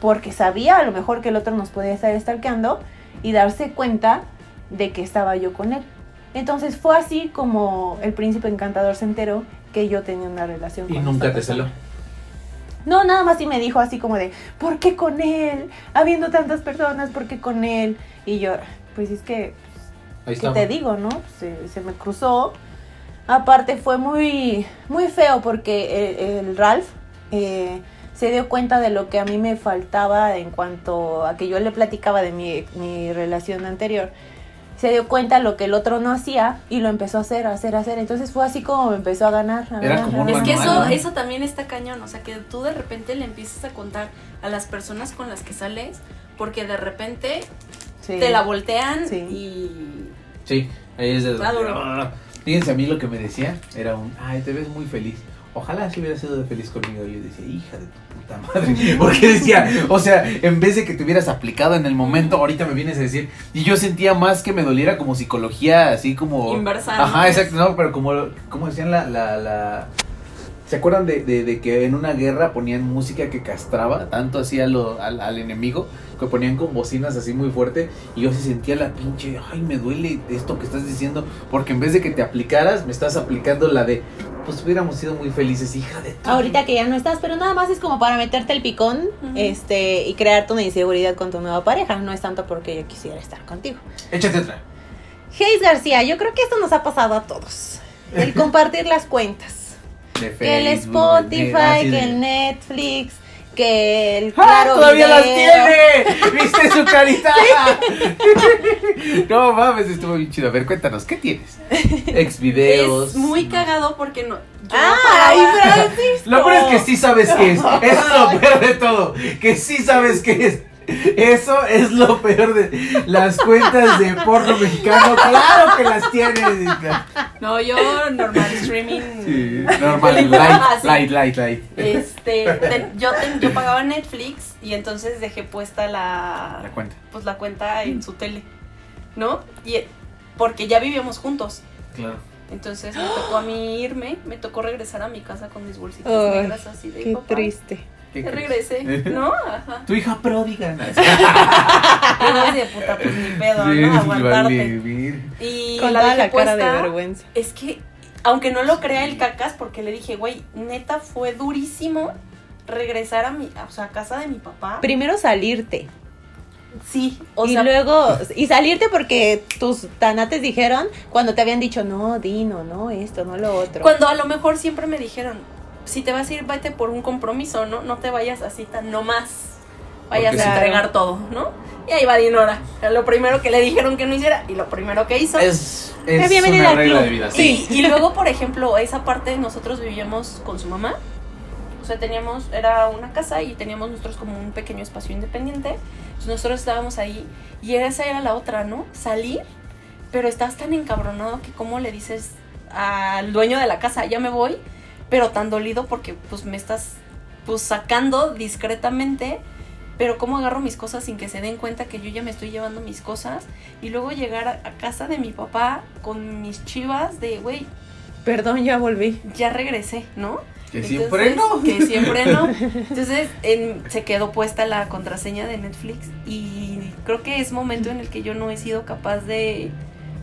porque sabía a lo mejor que el otro nos podía estar stalkeando y darse cuenta de que estaba yo con él. Entonces fue así como el príncipe encantador se enteró que yo tenía una relación Y con nunca esta te celó. No, nada más sí me dijo así como de, ¿por qué con él? Habiendo tantas personas, ¿por qué con él? Y yo, pues es que Ahí ¿Qué te digo, no? Se, se me cruzó. Aparte fue muy, muy feo porque el, el Ralph eh, se dio cuenta de lo que a mí me faltaba en cuanto a que yo le platicaba de mi, mi relación anterior. Se dio cuenta lo que el otro no hacía y lo empezó a hacer, a hacer, a hacer. Entonces fue así como me empezó a ganar. a Era ganar, como Es que eso, eso también está cañón, o sea, que tú de repente le empiezas a contar a las personas con las que sales, porque de repente Sí. te la voltean Sí. Mm. Sí, ahí es de Está duro. Ah, Fíjense, a mí lo que me decía era un, ay, te ves muy feliz. Ojalá si hubiera sido de feliz conmigo. Y yo decía, hija de tu puta madre. <laughs> Porque decía, o sea, en vez de que te hubieras aplicado en el momento, ahorita me vienes a decir. Y yo sentía más que me doliera como psicología, así como. Inversa. Ajá, exacto, no, pero como, como decían la. la, la- ¿Se acuerdan de, de- de que en una guerra ponían música que castraba tanto así a lo- al, al enemigo? Que ponían con bocinas así muy fuerte. Y yo sí sentía la pinche, ay, me duele esto que estás diciendo. Porque en vez de que te aplicaras, me estás aplicando la de, pues hubiéramos sido muy felices, hija de tu- Ahorita que ya no estás, pero nada más es como para meterte el picón este y crearte una inseguridad con tu nueva pareja. No es tanto porque yo quisiera estar contigo. Échate otra. Hayes García, yo creo que esto nos ha pasado a todos. El <laughs> compartir las cuentas. De Que el de- Spotify, así que el Netflix, que el ¡Ah, Claro ¡Todavía las tiene! <laughs> ¿Viste su carita? <laughs> no mames, estuvo bien chido. A ver, cuéntanos, ¿qué tienes? Ex videos. Es muy cagado porque no. yo ¡Ay, paraba- Francisco! Lo peor es que sí sabes qué es. Eso <laughs> es lo peor de todo. Que sí sabes qué es. Eso es lo peor de las cuentas de porno mexicano. Claro que las tienes. No, yo normal streaming. Sí, <laughs> normal, Ah, light, sí. light, light, light. Este, te- yo, te- yo pagaba Netflix y entonces dejé puesta La la, cuenta. pues la cuenta en su tele, ¿no? Y porque ya vivíamos juntos. Claro. Entonces me tocó a mí irme, me tocó regresar a mi casa con mis bolsitas negras así de Qué papá. triste. ¿Qué Ya crees? regresé, <laughs> ¿no? Ajá. Tu hija pródiga. <laughs> ¿no? De puta, pues ni pedo, Sí, ¿no? Aguantarte. Y Con la la cara de vergüenza. Es que, aunque no lo crea el cacas, porque le dije, güey, neta fue durísimo regresar a mi, o sea, a casa de mi papá. Primero salirte. Sí, o y sea, luego, y salirte porque tus tanates dijeron cuando te habían dicho, no, Dino, no, esto, no lo otro. cuando a lo mejor siempre me dijeron, si te vas a ir, vete por un compromiso, ¿no? No te vayas así tan nomás. Vayas Porque a sí. entregar todo, ¿no? Y ahí va Dinora. Lo primero que le dijeron que no hiciera y lo primero que hizo. Es, es una regla de vida. Y, y luego, por ejemplo, esa parte nosotros vivíamos con su mamá. O sea, teníamos, era una casa y teníamos nosotros como un pequeño espacio independiente. Entonces nosotros estábamos ahí y esa era la otra, ¿no? Salir, pero estás tan encabronado que como le dices al dueño de la casa, ya me voy, pero tan dolido porque pues me estás pues sacando discretamente. Pero cómo agarro mis cosas sin que se den cuenta que yo ya me estoy llevando mis cosas y luego llegar a, casa de mi papá con mis chivas de, güey, Perdón, ya volví. ya regresé, ¿no? Que Entonces, siempre no. Que siempre no. <laughs> Entonces en- se quedó puesta la contraseña de Netflix y creo que es momento en el que yo no he sido capaz de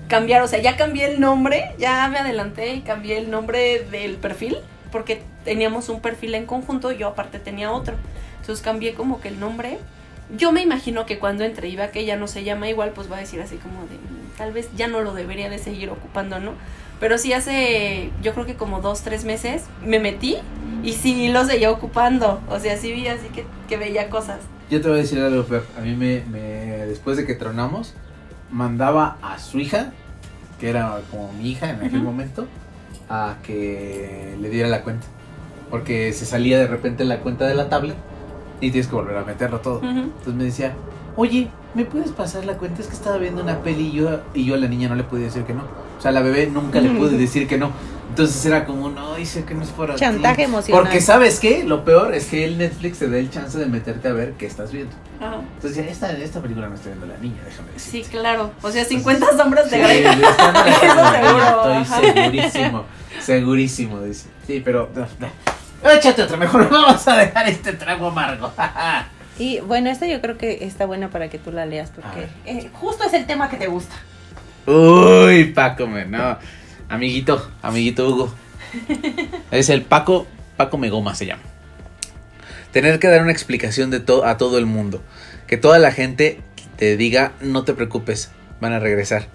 cambiar, o sea, ya cambié el nombre, ya me adelanté y cambié el nombre del perfil porque teníamos un perfil en conjunto, yo aparte tenía otro. Entonces cambié como que el nombre. Yo me imagino que cuando entre vea que ya no se llama igual, pues va a decir así como de, "Mm, tal vez ya no lo debería de seguir ocupando, ¿no? Pero sí hace, yo creo que como dos, tres meses, me metí y sí lo seguía ocupando. O sea, sí vi así que, que veía cosas. Yo te voy a decir algo, Fer. A mí me, me- después de que tronamos, mandaba a su hija, que era como mi hija en aquel momento, a que le diera la cuenta. Porque se salía de repente la cuenta de la tablet y tienes que volver a meterlo todo. Entonces me decía, oye, ¿me puedes pasar la cuenta? Es que estaba viendo una peli y yo, y yo a la niña no le pude decir que no. O sea, a la bebé nunca le pude decir que no. Entonces era como, no, dice que no es por Chantaje emocional. Porque sabes qué, lo peor es que el Netflix te da el chance de meterte a ver qué estás viendo. Ajá. Entonces ya, esta, esta película no está viendo la niña, déjame Sí, decir. claro. O sea, 50 sombras de Sí, Grey. <laughs> Estoy segurísimo, segurísimo, dice. Sí, pero... no, no. Échate otra, mejor vamos a dejar este trago amargo. <laughs> Y bueno, esta yo creo que está buena para que tú la leas porque eh, justo es el tema que te gusta. Uy, Paco, me, no. Amiguito, amiguito Hugo. Es el Paco, Paco Megoma se llama. Tener que dar una explicación de to- a todo el mundo. Que toda la gente te diga, no te preocupes, van a regresar.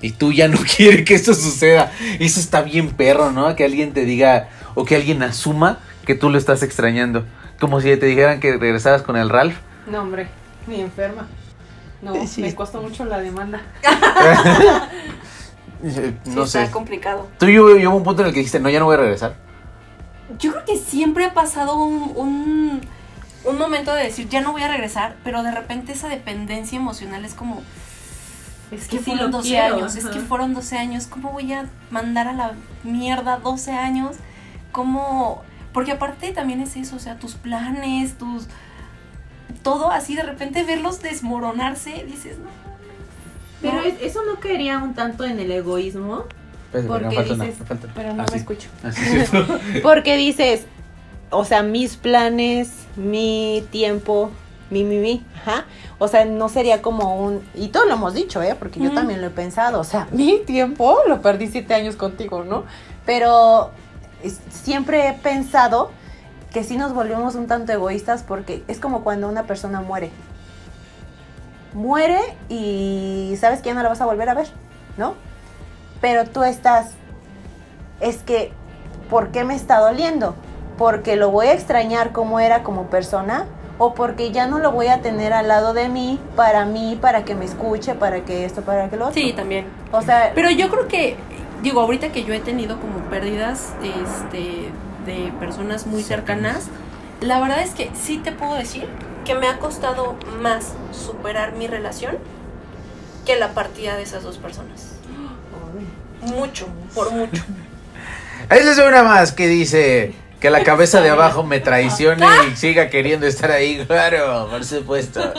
Y tú ya no <laughs> quieres que eso suceda. Eso está bien perro, ¿no? Que alguien te diga, o que alguien asuma que tú lo estás extrañando. Como si te dijeran que regresaras con el Ralph. No, hombre, ni enferma. No, Sí. me costó mucho la demanda. <laughs> Eh, Sí, No está sé. complicado. Tú y hubo hubo un punto en el que dijiste, no, ya no voy a regresar. Yo creo que siempre ha pasado un, un, un momento de decir, ya no voy a regresar, pero de repente esa dependencia emocional es como, es que fueron lo 12 quiero, años, es que fueron 12 años, ¿cómo voy a mandar a la mierda 12 años? ¿Cómo? Porque aparte también es eso, o sea, tus planes, tus... Todo así, de repente verlos desmoronarse, dices, no. Pero es- eso no caería un tanto en el egoísmo. Porque una, dices, falta pero no Ah, me sí. escucho. Ah, sí. <laughs> Porque dices, o sea, mis planes, mi tiempo, mi, mi, mi, ajá. O sea, no sería como un, y todos lo hemos dicho, ¿eh? Porque yo también lo he pensado, o sea, <laughs> mi tiempo lo perdí siete años contigo, ¿no? Pero es- siempre he pensado que sí nos volvemos un tanto egoístas porque es como cuando una persona muere. Muere y sabes que ya no la vas a volver a ver, ¿no? Pero tú estás, es que, ¿por qué me está doliendo? ¿Porque lo voy a extrañar como era como persona? ¿O porque ya no lo voy a tener al lado de mí, para mí, para que me escuche, para que esto, para que lo otro? Sí, también. O sea, Pero yo creo que, digo, ahorita que yo he tenido como pérdidas este, de personas muy cercanas, la verdad es que sí te puedo decir que me ha costado más superar mi relación que la partida de esas dos personas. mucho, por mucho. <laughs> Ahí les doy una más que dice que la cabeza de abajo me traicione y <laughs> siga queriendo estar ahí. Claro, por supuesto. <laughs>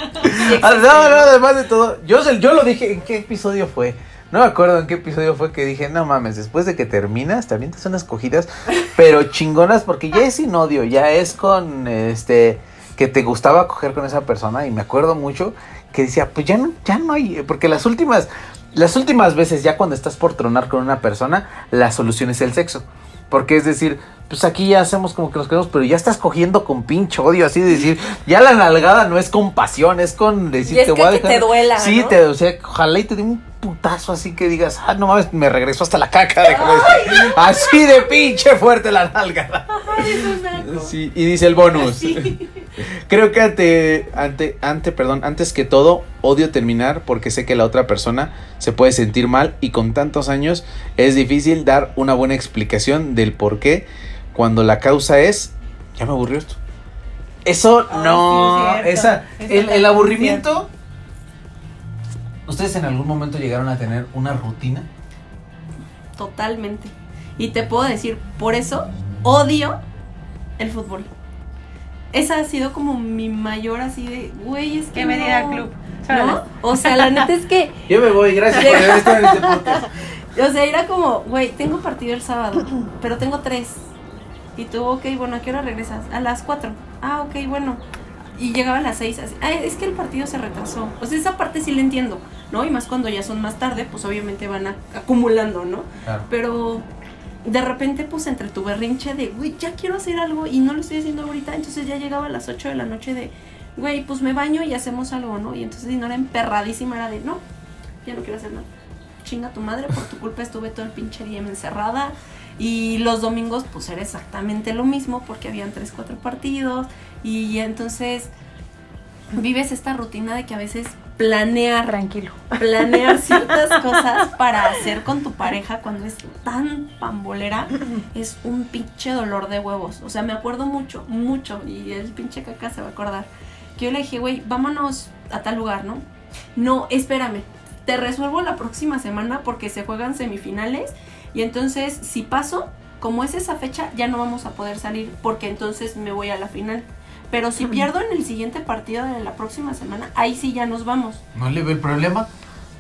Ah, no, no, además de todo, yo, yo lo dije, ¿en qué episodio fue? No me acuerdo en qué episodio fue que dije, no mames, después de que terminas, también te son escogidas, pero chingonas, porque ya es sin odio, ya es con, este, que te gustaba coger con esa persona, y me acuerdo mucho que decía, pues ya no, ya no hay, porque las últimas, las últimas veces, ya cuando estás por tronar con una persona, la solución es el sexo. Porque es decir, pues aquí ya hacemos como que nos queremos, pero ya estás cogiendo con pinche odio, así de decir, ya la nalgada no es con pasión, es con decir, Y es te que voy a que dejar. te duela, Sí, ¿no? te, o sea, ojalá y te dé un putazo así que digas, ah, no mames, me regresó hasta la caca. De así de pinche fuerte la nalgada. Ay. Sí, y dice el bonus. <laughs> Creo que ante, ante, ante, perdón, antes que todo, odio terminar porque sé que la otra persona se puede sentir mal y con tantos años es difícil dar una buena explicación del por qué cuando la causa es, ya me aburrió esto. Eso Ah, no, sí, es cierto. esa, el, aburrimiento. ¿Ustedes en algún momento llegaron a tener una rutina? Totalmente. Y te puedo decir, por eso odio el fútbol. Esa ha sido como mi mayor así de, güey, es que Que me diga no". club. ¿No? O sea, la neta es que, <laughs> Yo me voy, gracias por haber estado en este podcast. <laughs> o sea, era como, güey, tengo partido el sábado, pero tengo tres. Y tú, ok, bueno, ¿a qué hora regresas? A las cuatro. Ah, ok, bueno. Y llegaba a las seis, así, "Ay, es que el partido se retrasó. O sea, esa parte sí la entiendo, ¿no? Y más cuando ya son más tarde, pues obviamente van a- acumulando, ¿no? Claro. Pero de repente, pues entre tu berrinche de, güey, ya quiero hacer algo y no lo estoy haciendo ahorita, entonces ya llegaba a las 8 de la noche de, güey, pues me baño y hacemos algo, ¿no? Y entonces Dinora emperradísima era de, no, ya no quiero hacer nada. Chinga tu madre, por tu culpa estuve todo el pinche día encerrada. Y los domingos, pues era exactamente lo mismo porque habían 3, 4 partidos. Y entonces vives esta rutina de que a veces planear Tranquilo. planear <laughs> ciertas cosas para hacer con tu pareja cuando es tan pambolera es un pinche dolor de huevos. O sea, me acuerdo mucho, mucho, y el pinche caca se va a acordar. Que yo le dije, güey, vámonos a tal lugar, ¿no? No, espérame, te resuelvo la próxima semana porque se juegan semifinales y entonces si paso, como es esa fecha, ya no vamos a poder salir porque entonces me voy a la final. Pero si pierdo en el siguiente partido de la próxima semana, ahí sí ya nos vamos. ¿No le veo el problema?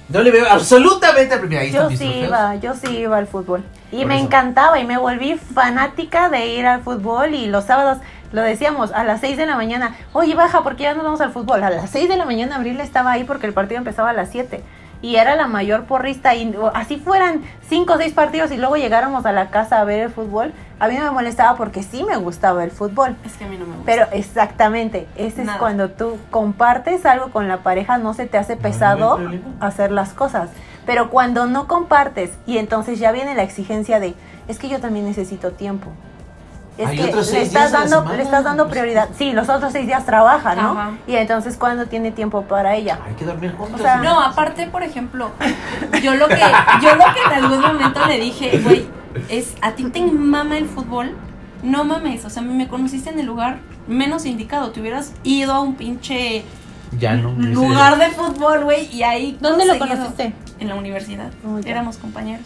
No le veo absolutamente el problema. Ahí Yo sí trofeos. iba, yo sí iba al fútbol. Y Por me eso. encantaba y me volví fanática de ir al fútbol y los sábados lo decíamos a las 6 de la mañana, oye baja porque ya nos vamos al fútbol. A las 6 de la mañana Abril estaba ahí porque el partido empezaba a las 7 y era la mayor porrista y así fueran 5 o 6 partidos y luego llegáramos a la casa a ver el fútbol, a mí no me molestaba porque sí me gustaba el fútbol. Es que a mí no me gusta. Pero exactamente, ese es cuando tú compartes algo con la pareja, no se te hace pesado no hacer las cosas. Pero cuando no compartes y entonces ya viene la exigencia de, es que yo también necesito tiempo. Es Hay que le estás dando, semana. le estás dando prioridad. Sí, los otros seis días trabaja, ¿no? Ajá. Y entonces cuando tiene tiempo para ella. Hay que dormir juntos. O sea, No, aparte, por ejemplo, yo lo que, yo lo que en algún momento le dije, güey, es, a ti te mama el fútbol, no mames, o sea, me conociste en el lugar menos indicado, te hubieras ido a un pinche ya no. me lugar de fútbol, güey, y ahí ¿Dónde lo conociste? En la universidad, Oh, éramos compañeros.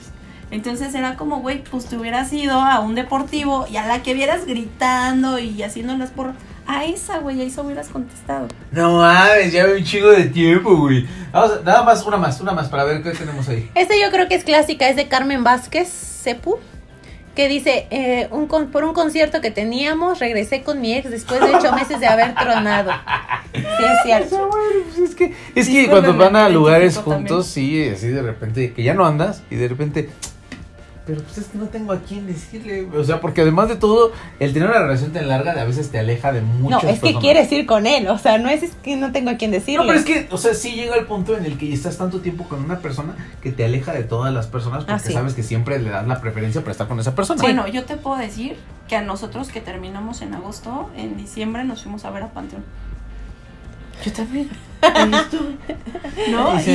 Entonces era como, güey, pues te hubieras ido a un deportivo y a la que vieras gritando y haciéndolas por... A esa, güey, a esa hubieras contestado. No mames, ya un chingo de tiempo, güey. Vamos, a- nada más, una más, una más para ver qué tenemos ahí. Este yo creo que es clásica, es de Carmen Vázquez, Sepu, que dice, eh, un con- por un concierto que teníamos, regresé con mi ex después de ocho <laughs> meses de haber tronado. Sí, es cierto. Es que, es que cuando van a lugares juntos, sí, así de repente, que ya no andas y de repente, pero pues es que no tengo a quién decirle. O sea, porque además de todo, el tener una relación tan larga a veces te aleja de No, muchas es que quieres ir con él, o sea, no es, es que no tengo a quién decirle. No, pero es que, o sea, sí llega el punto en el que estás tanto tiempo con una persona que te aleja de todas las personas porque Ah, sí. sabes que siempre le das la preferencia para estar con esa persona. Bueno, yo te puedo decir que a nosotros que terminamos en agosto, en diciembre nos fuimos a ver a Panteón. Yo también. <laughs> ¿No? Y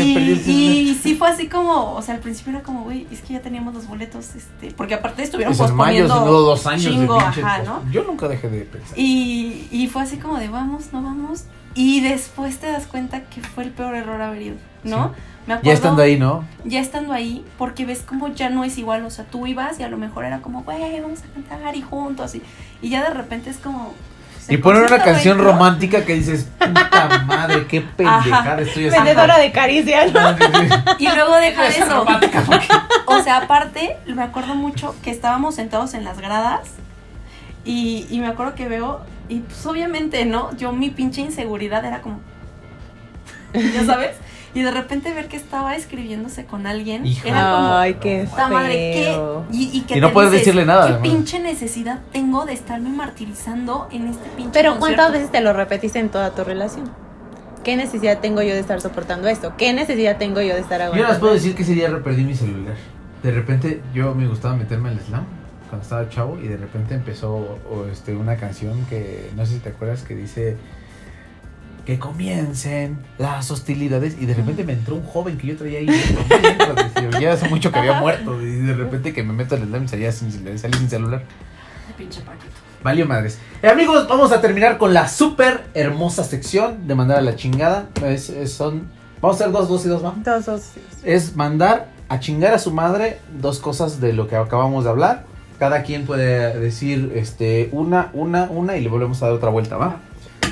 Y, y sí fue así como, o sea, al principio era como, güey, es que ya teníamos los boletos, este, porque aparte estuvieron Pues en mayo posponiendo duró dos años chingo, de ajá, ¿no? Yo nunca dejé de pensar. Y, y fue así como de vamos, no vamos. Y después te das cuenta que fue el peor error haber ido, ¿no? Me acuerdo, Ya estando ahí, ¿no? ya estando ahí, porque ves como ya no es igual, o sea, tú ibas y a lo mejor era como, güey, vamos a cantar y juntos, y, y ya de repente es como... Y el poner una canción romántica que dices, puta madre, qué pendejada estoy haciendo. Vendedora de caricias. <laughs> Y luego deja de Es eso. romántica, porque- <laughs> O sea, aparte, me acuerdo mucho que estábamos sentados en las gradas y, y me acuerdo que veo, y pues obviamente, ¿no? Yo mi pinche inseguridad era como, <laughs> ya sabes, y de repente ver que estaba escribiéndose con alguien, Hija. era como, Ay, qué "Puta madre, ¿qué?". feo. Y, y que Y no puedes dices, decirle nada, ¿Qué además. pinche necesidad tengo de estarme martirizando en este pinche Pero concierto?" ¿cuántas veces te lo repetiste en toda tu relación? ¿Qué necesidad tengo yo de estar soportando esto? ¿Qué necesidad tengo yo de estar Yo aguantando? nada más puedo decir que ese día perdí mi celular. De repente yo me gustaba meterme al slam cuando estaba chavo y de repente empezó o, este, una canción que no sé si te acuerdas que dice que comiencen las hostilidades y de repente me entró un joven que yo traía ahí decía, ya hace mucho que había muerto y de repente que me meto al slam y salía sin, salí sin celular. Pinche Paquito. Valió madres. Eh, amigos, vamos a terminar con la súper hermosa sección de mandar a la chingada. Es- es- son, vamos a hacer dos, dos y dos, ¿va? Dos, dos. es mandar a chingar a su madre dos cosas de lo que acabamos de hablar. Cada quien puede decir este una, una, una y le volvemos a dar otra vuelta, ¿va?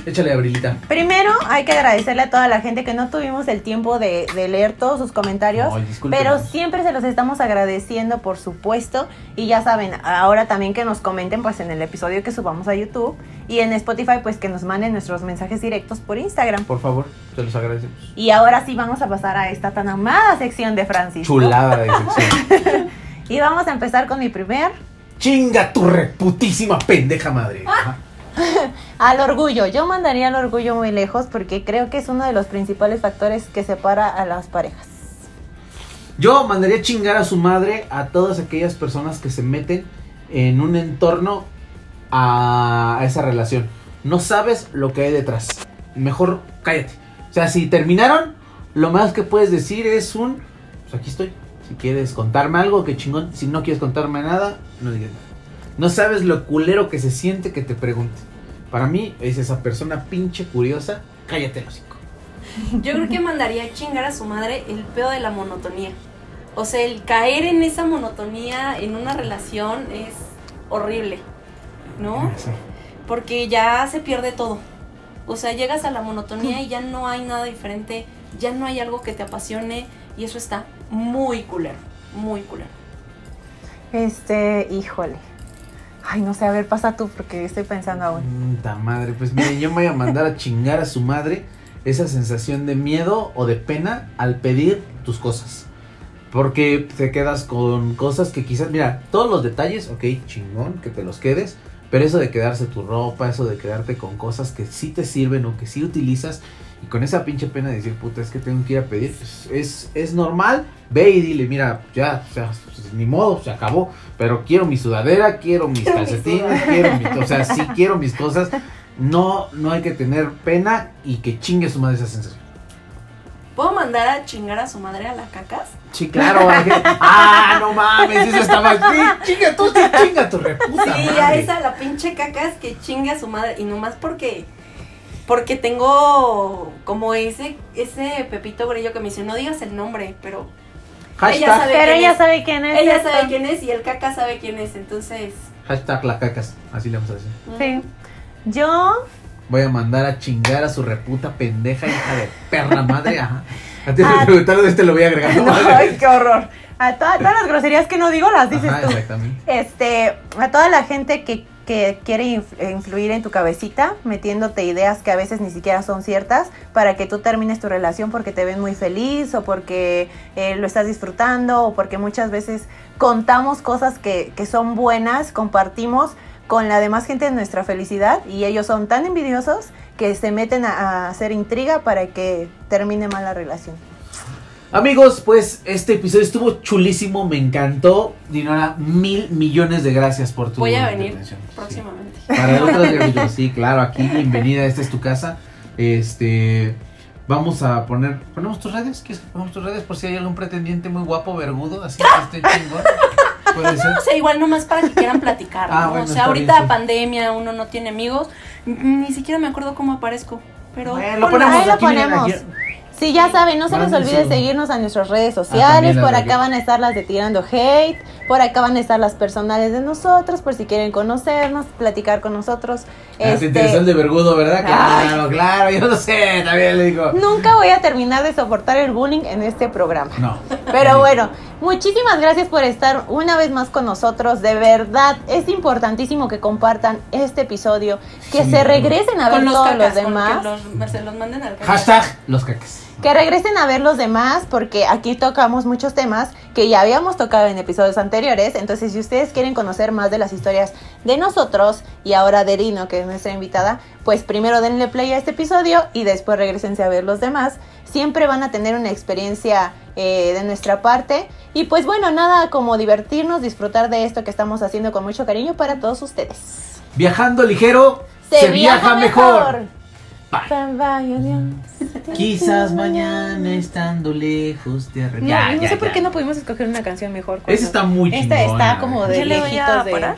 Échale, Abrilita. Primero, hay que agradecerle a toda la gente que no tuvimos el tiempo de, de leer todos sus comentarios. Ay. Pero siempre se los estamos agradeciendo, por supuesto. Y ya saben, ahora también que nos comenten pues en el episodio que subamos a YouTube. Y en Spotify pues que nos manden nuestros mensajes directos por Instagram. Por favor, te los agradecemos. Y ahora sí vamos a pasar a esta tan amada sección de Francisco. Chulada de <laughs> sección. Y vamos a empezar con mi primer. Chinga tu reputísima pendeja madre. Ajá. <laughs> Al orgullo. Yo mandaría al orgullo muy lejos porque creo que es uno de los principales factores que separa a las parejas. Yo mandaría chingar a su madre a todas aquellas personas que se meten en un entorno a, esa relación. No sabes lo que hay detrás. Mejor cállate. O sea, si terminaron, lo más que puedes decir es un, pues aquí estoy. Si quieres contarme algo, que chingón. Si no quieres contarme nada, no digas nada. No sabes lo culero que se siente que te pregunte. Para mí es esa persona pinche curiosa. Cállate, el hocico. Yo creo que mandaría a chingar a su madre el pedo de la monotonía. O sea, el caer en esa monotonía en una relación es horrible, ¿no? Sí. Porque ya se pierde todo. O sea, llegas a la monotonía y ya no hay nada diferente, ya no hay algo que te apasione y eso está muy culero, muy culero. Este, híjole. Ay, no sé, a ver, pasa tú porque estoy pensando aún. Puta madre, pues mire, yo me voy a mandar a chingar a su madre esa sensación de miedo o de pena al pedir tus cosas. Porque te quedas con cosas que quizás, mira, todos los detalles, ok, chingón, que te los quedes. Pero eso de quedarse tu ropa, eso de quedarte con cosas que sí te sirven o que sí utilizas. Y con esa pinche pena de decir, puta, es que tengo que ir a pedir. pues, es, es normal. Ve y dile, mira, ya, o sea, pues, ni modo, se acabó. Pero quiero mi sudadera, quiero mis Quiero mi calcetines, sudadera. quiero mi, o sea, sí <laughs> quiero mis cosas. No, no hay que tener pena y que chingue su madre esa sensación. ¿Puedo mandar a chingar a su madre a la cacas? Sí, claro. ah, no mames, eso estaba. Sí, chinga tú, sí, chinga tu reputa. Sí, madre. a esa la pinche cacas que chingue a su madre. Y nomás porque. Porque tengo como ese, ese Pepito Grillo que me dice, no digas el nombre, pero Hashtag, ella sabe Pero quién ella es. sabe quién es. ella esto. sabe quién es y el caca sabe quién es, entonces... hashtag la cacas. Así le vamos a decir. Sí. Yo, Voy a mandar a chingar a su reputa pendeja hija de perra madre. Ajá. Antes <laughs> Ah. de este lo voy a agregar. <laughs> no, ay, qué horror. A toda- todas las groserías que no digo las dices Ajá, tú. exactamente. Este, a toda la gente que, que quiere inf- influir en tu cabecita, metiéndote ideas que a veces ni siquiera son ciertas, para que tú termines tu relación porque te ven muy feliz o porque eh, lo estás disfrutando o porque muchas veces contamos cosas que, que son buenas, compartimos con la demás gente nuestra felicidad y ellos son tan envidiosos que se meten a, a hacer intriga para que termine mal la relación. Amigos, pues este episodio estuvo chulísimo, me encantó. Dinora, mil millones de gracias por tu Voy a venir intervención. Sí. próximamente. Para otras sí, claro, aquí <laughs> bienvenida, esta es tu casa. Este, vamos a poner, ponemos tus redes, ¿quieres que ponemos tus redes por si hay algún pretendiente muy guapo, vergudo, así que esté <laughs> chingón? Puede ser. O sea, igual nomás para que quieran platicar, <laughs> Ah, ¿no? bueno, o sea, ahorita bien, sí. pandemia, uno no tiene amigos, ni siquiera me acuerdo cómo aparezco, pero... Bueno, lo ponemos ahí lo ponemos. aquí. Sí, ya saben, no se les olvide seguirnos a nuestras redes también sociales. por acá van a estar las de Tirando Hate. Por acá van a estar las personales de nosotros. Por si quieren conocernos, platicar con nosotros. Ah, Este, te interesó el de Vergudo, ¿verdad? Claro, claro, yo no sé, también le digo. Nunca voy a terminar de soportar el bullying en este programa. No. Pero bueno, muchísimas gracias por estar una vez más con nosotros. De verdad, es importantísimo que compartan este episodio, que Sí, se regresen a ver Con los todos cacas, los demás. los, se los manden al cacas. Hashtag los caques. Que regresen a ver los demás porque aquí tocamos muchos temas que ya habíamos tocado en episodios anteriores. Entonces, si ustedes quieren conocer más de las historias de nosotros y ahora de Rino, que es nuestra invitada, pues primero denle play a este episodio y después regresense a ver los demás. Siempre van a tener una experiencia eh, de nuestra parte. Y pues bueno, nada como divertirnos, disfrutar de esto que estamos haciendo con mucho cariño para todos ustedes. Viajando ligero, se, viaja, mejor. Bye. Bye, bye, adiós. Quizás mañana estando lejos te No, arrepientas. no sé por qué no pudimos escoger una canción mejor. Esa está muy Esta chingona, está como de Yo le voy lejitos a de... parar.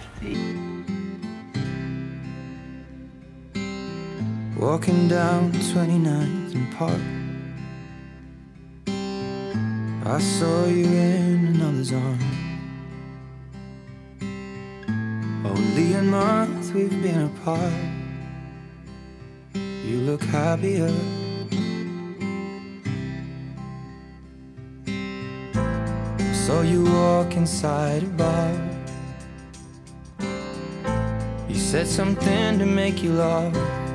Walking down 29th and Park. I saw you in another's arm. Only a month we've been apart. You look happier. Saw you walk inside a bar. You said something to make you laugh.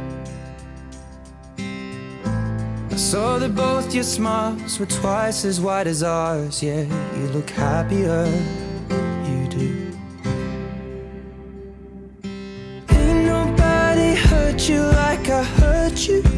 Saw that both your smiles were twice as wide as ours. Yeah, you look happier. You do. Ain't nobody hurt you like I hurt you.